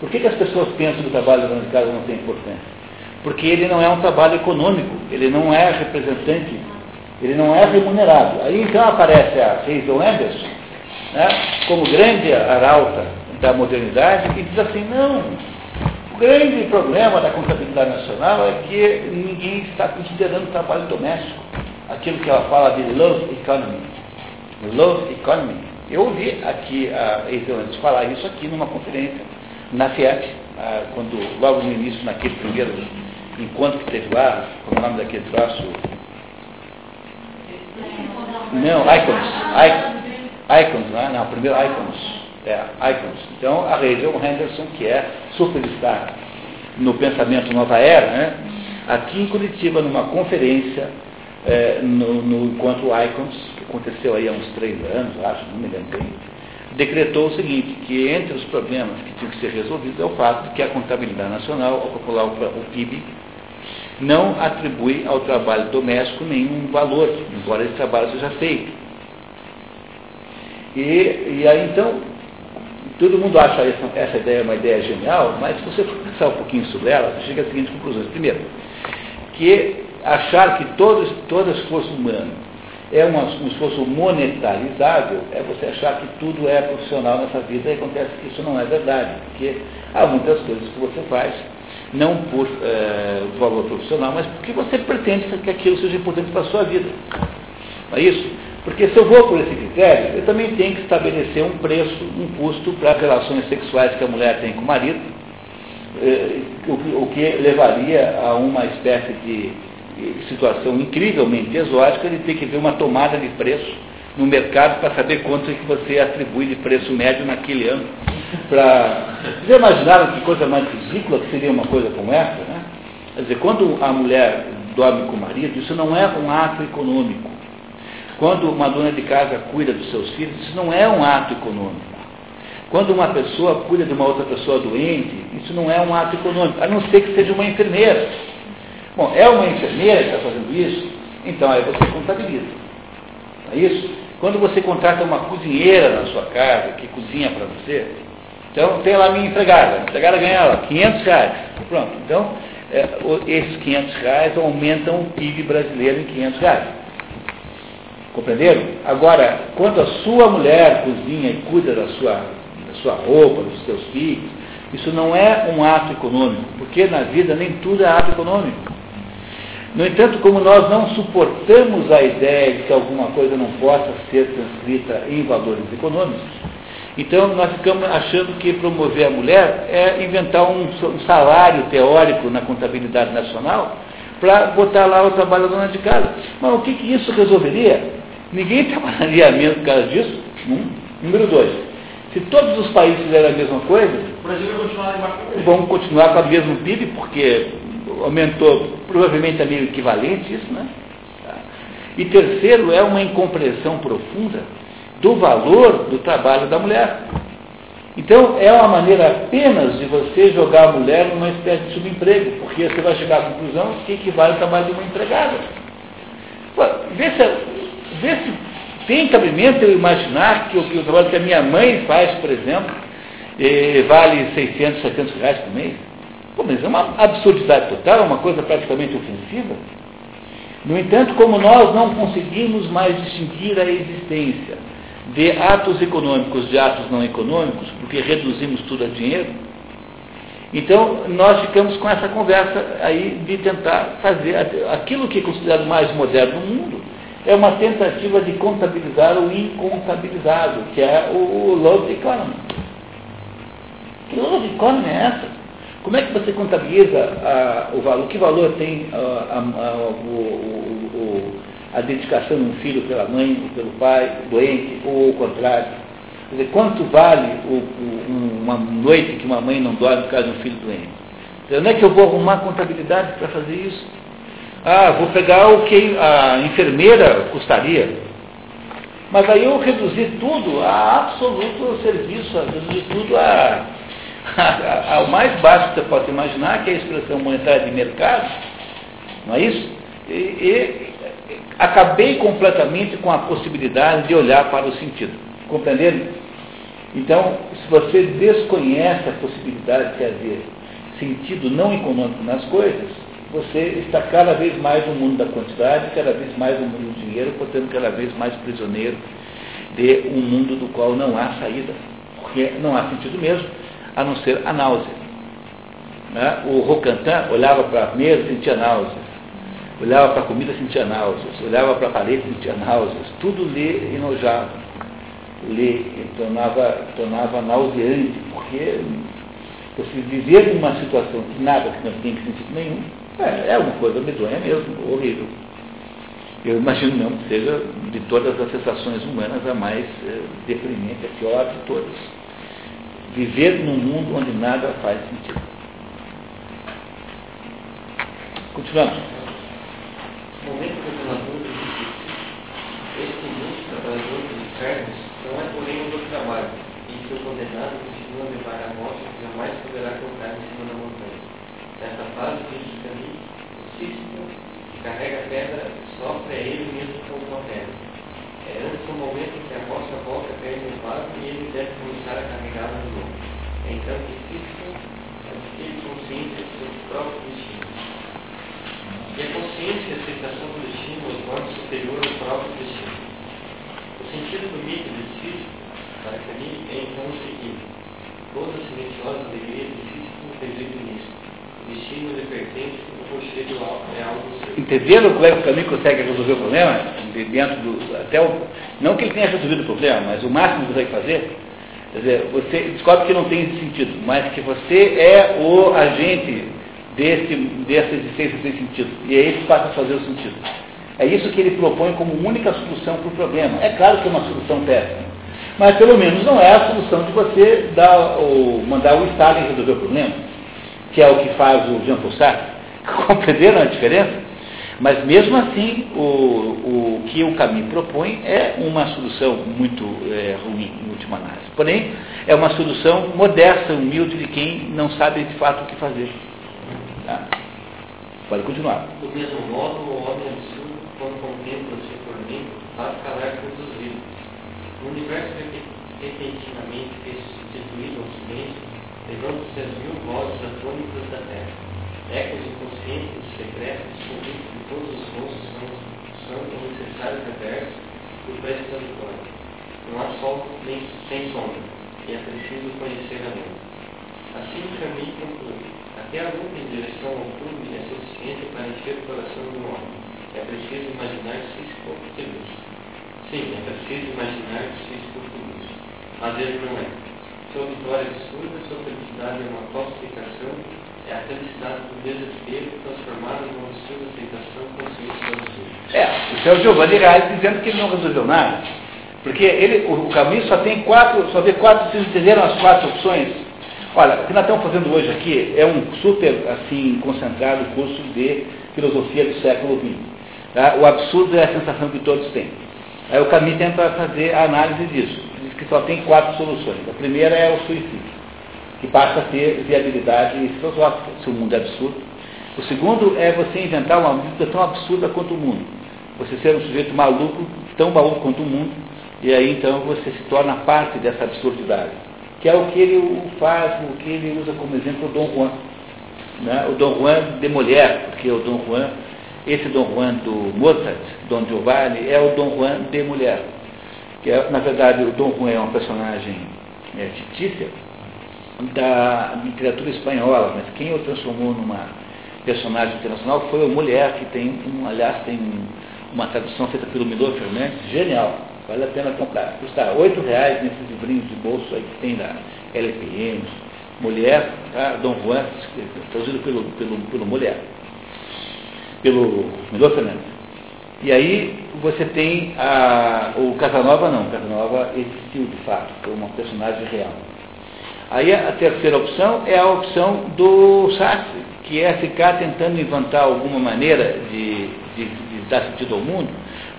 por que, que as pessoas pensam que o trabalho casa não tem importância? Porque ele não é um trabalho econômico, ele não é representante, ele não é remunerado. Aí então aparece a Hazel Anderson, né, como grande arauta da modernidade, que diz assim, não, o grande problema da contabilidade nacional é que ninguém está considerando o trabalho doméstico. Aquilo que ela fala de love economy. Love economy. Eu ouvi aqui a Eiselandes falar isso aqui numa conferência na FIAT, ah, quando, logo no início, naquele primeiro encontro que teve lá, com o nome daquele troço. Não, Icons. Icons, não é? Não, primeiro Icons. É, Icons. Então, a Rachel Henderson, que é superstar no pensamento Nova Era, né? aqui em Curitiba, numa conferência é, no, no encontro Icons, que aconteceu aí há uns três anos, acho, não me lembro bem, decretou o seguinte, que entre os problemas que tinham que ser resolvidos é o fato de que a contabilidade nacional, ao calcular o, PIB, não atribui ao trabalho doméstico nenhum valor, embora esse trabalho seja feito. E, e aí então, todo mundo acha essa, essa ideia uma ideia genial, mas se você pensar um pouquinho sobre ela, você chega às seguintes conclusões. Primeiro, que achar que todo, todo esforço humano é uma, um esforço monetarizável, é você achar que tudo é profissional nessa vida e acontece que isso não é verdade, porque há muitas coisas que você faz, não por é, valor profissional, mas porque você pretende que aquilo seja importante para a sua vida. Não é isso? Porque se eu vou por esse critério, eu também tenho que estabelecer um preço, um custo para as relações sexuais que a mulher tem com o marido, eh, o, o que levaria a uma espécie de situação incrivelmente exótica de ter que ver uma tomada de preço no mercado para saber quanto é que você atribui de preço médio naquele ano. Pra... Vocês imaginaram que coisa mais ridícula que seria uma coisa como essa? Né? Quer dizer, quando a mulher dorme com o marido, isso não é um ato econômico. Quando uma dona de casa cuida dos seus filhos, isso não é um ato econômico. Quando uma pessoa cuida de uma outra pessoa doente, isso não é um ato econômico, a não ser que seja uma enfermeira. Bom, é uma enfermeira que está fazendo isso, então aí você contabiliza. Não é isso? Quando você contrata uma cozinheira na sua casa, que cozinha para você, então tem lá minha empregada, a empregada ganha lá 500 reais. Pronto, então é, esses 500 reais aumentam o PIB brasileiro em 500 reais. Compreenderam? Agora, quando a sua mulher cozinha e cuida da sua, da sua roupa, dos seus filhos, isso não é um ato econômico, porque na vida nem tudo é ato econômico. No entanto, como nós não suportamos a ideia de que alguma coisa não possa ser transcrita em valores econômicos, Então nós ficamos achando que promover a mulher é inventar um, um salário teórico na contabilidade nacional para botar lá o trabalho da dona de casa. Mas o que, que isso resolveria? Ninguém trabalharia menos por causa disso. Um. Número dois, se todos os países fizerem a mesma coisa, O Brasil vai continuar embarcando. vão continuar com o mesmo PIB, porque aumentou, provavelmente é meio equivalente isso, né? Tá. E terceiro, é uma incompreensão profunda do valor do trabalho da mulher. Então, é uma maneira apenas de você jogar a mulher numa espécie de subemprego, porque você vai chegar à conclusão que equivale ao trabalho de uma empregada. Pô, Vê se, vê se tem cabimento eu imaginar que o, que o trabalho que a minha mãe faz, por exemplo, eh, vale 600, 700 reais por mês. É uma absurdidade total, é uma coisa praticamente ofensiva. No entanto, como nós não conseguimos mais distinguir a existência de atos econômicos de atos não econômicos, porque reduzimos tudo a dinheiro, então nós ficamos com essa conversa aí de tentar fazer aquilo que é considerado mais moderno no mundo, é uma tentativa de contabilizar o incontabilizado, que é o, o Love Economy. Que Love Economy é essa? Como é que você contabiliza a, o valor? Que valor tem a, a, o, o, a dedicação de um filho pela mãe ou pelo pai doente, ou o contrário? Quer dizer, quanto vale uma noite que uma mãe não dorme por causa de um filho doente? Então, onde é que eu vou arrumar contabilidade para fazer isso? Ah, vou pegar o que a enfermeira custaria. Mas aí eu reduzi tudo a absoluto serviço, reduzi tudo a, ao mais baixo que você pode imaginar, que é a expressão monetária de mercado, não é isso? E, e acabei completamente com a possibilidade de olhar para o sentido. Compreenderam? Então, se você desconhece a possibilidade de haver sentido não econômico nas coisas, você está cada vez mais no mundo da quantidade, cada vez mais no mundo do dinheiro, portanto, cada vez mais prisioneiro de um mundo do qual não há saída. Porque não há sentido mesmo, a não ser a náusea. Né? O Rocantin olhava para a mesa e sentia náuseas. Olhava para a comida e sentia náuseas. Olhava para a parede e sentia náuseas. Tudo lhe enojava. Lhe tornava, tornava nauseante, porque você viver numa situação que nada que não tem sentido nenhum, é, é uma coisa medonha mesmo, horrível. Eu imagino mesmo que seja, de todas as sensações humanas, a mais é, deprimente, a pior de todas. Viver num mundo onde nada faz sentido. Continuamos. No momento do trabalhador este mundo trabalhador de infernos não é porém um do trabalho, e que o condenado continua a levar a morte que jamais poderá colocar em cima da montanha. Nessa fase, o de caminho, o sísmo, que carrega a pedra, sofre a ele mesmo com uma pedra. É antes do momento em que a vossa volta perde o vaso e ele deve começar a carregá-la de novo. É então que adquire consciência de seu próprio destino. E a consciência e a aceitação do destino os modo superior ao próprio destino. O sentido do mito de Sísifo, para Camille, é então o seguinte: toda a silenciosa alegria de Sísifo reside nisso. Pertence, o é. Entenderam como é que o caminho consegue resolver o problema? De dentro do, até o, não que ele tenha resolvido o problema, mas o máximo que consegue fazer. Quer dizer, você descobre que não tem sentido, mas que você é o agente desse, dessa existência sem sentido. E aí ele passa a fazer o sentido. É isso que ele propõe como única solução para o problema. É claro que é uma solução péssima, mas pelo menos não é a solução de você dar, o, mandar o Stalin resolver o problema, que é o que faz o Jean Paul Sartre. Compreenderam a diferença? Mas mesmo assim, o, o que o caminho propõe é uma solução muito é, ruim, em última análise. Porém, é uma solução modesta, humilde de quem não sabe de fato o que fazer. Tá? Pode continuar. Do mesmo modo, o homem absurdo, quando contempla o seu tormento, faz calar todos os vivos. No universo repentinamente fez substituído ao silêncio, levando-se as mil vozes atônicas da terra. Ecos inconscientes, secretos, convictos de todos os rostos são, são o necessário reverso do da vitória. Não há sol nem sem sombra, e é preciso conhecer a luz. Assim o caminho conclui. Até a luta em direção ao fundo é suficiente para encher o coração do homem. É preciso imaginar-se feliz. Sim, é preciso imaginar-se feliz. mas ele não é. Sua vitória absurda, sua felicidade é uma falsificação, é a felicidade do desespero transformada numa absurda aceitação consciente do absurdo. É, isso é o Giovanni Reis dizendo que ele não resolveu nada. Porque ele, o, o caminho só tem quatro, só vê quatro, vocês entenderam as quatro opções? Olha, o que nós estamos fazendo hoje aqui é um super, assim, concentrado curso de filosofia do século XX. Tá? O absurdo é a sensação que todos têm. Aí o Camus tenta fazer a análise disso. Diz que só tem quatro soluções. A primeira é o suicídio, que passa a ter viabilidade filosófica, se o mundo é absurdo. O segundo é você inventar uma vida tão absurda quanto o mundo. Você ser um sujeito maluco, tão maluco quanto o mundo, e aí então você se torna parte dessa absurdidade. Que é o que ele faz, o que ele usa como exemplo o Dom Juan. Né? O Dom Juan de mulher, porque o Dom Juan esse Dom Juan do Mozart, Dom Giovanni, é o Dom Juan de mulher. Que é, na verdade, o Dom Juan é uma personagem é, fictícia da literatura espanhola, mas quem o transformou numa personagem internacional foi a mulher, que tem, um, aliás, tem uma tradução feita pelo Milor Fernandes, genial. Vale a pena comprar. Custa oito reais nesses livrinhos de bolso aí que tem da LPM. Mulher, tá? Dom Juan, traduzido pelo, pelo, pelo Mulher pelo Miguel Fernandes. E aí você tem a, o Casanova não, Casanova existiu de fato, como uma personagem real. Aí a terceira opção é a opção do Sartre, que é ficar tentando inventar alguma maneira de, de, de dar sentido ao mundo,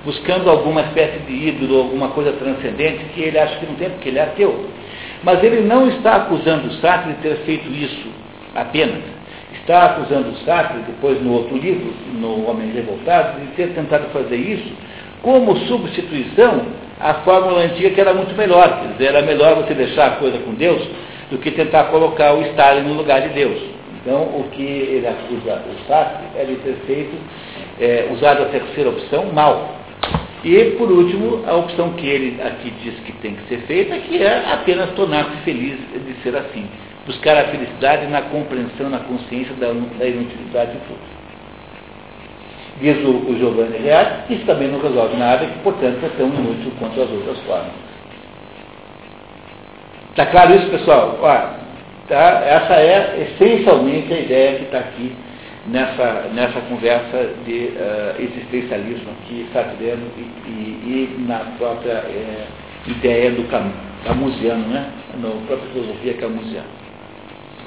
buscando alguma espécie de ídolo, alguma coisa transcendente que ele acha que não tem, porque ele é ateu. Mas ele não está acusando o Sartre de ter feito isso apenas está acusando o Sartre, depois no outro livro, no Homem Revoltado, de ter tentado fazer isso como substituição à fórmula antiga que era muito melhor. Quer dizer, era melhor você deixar a coisa com Deus do que tentar colocar o Stalin no lugar de Deus. Então, o que ele acusa o Sartre é de ter feito, é, usado a terceira opção, mal. E, por último, a opção que ele aqui diz que tem que ser feita, que é apenas tornar-se feliz de ser assim buscar a felicidade na compreensão, na consciência da, da inutilidade de tudo. Diz o, o Giovanni Reale, isso também não resolve nada, que, portanto, é tão inútil quanto as outras formas. Está claro isso, pessoal? Ó, tá? Essa é essencialmente a ideia que está aqui nessa, nessa conversa de uh, existencialismo aqui, sartreano e, e, e, na própria é, ideia do Camus, camusiano, né? na própria filosofia camusiana.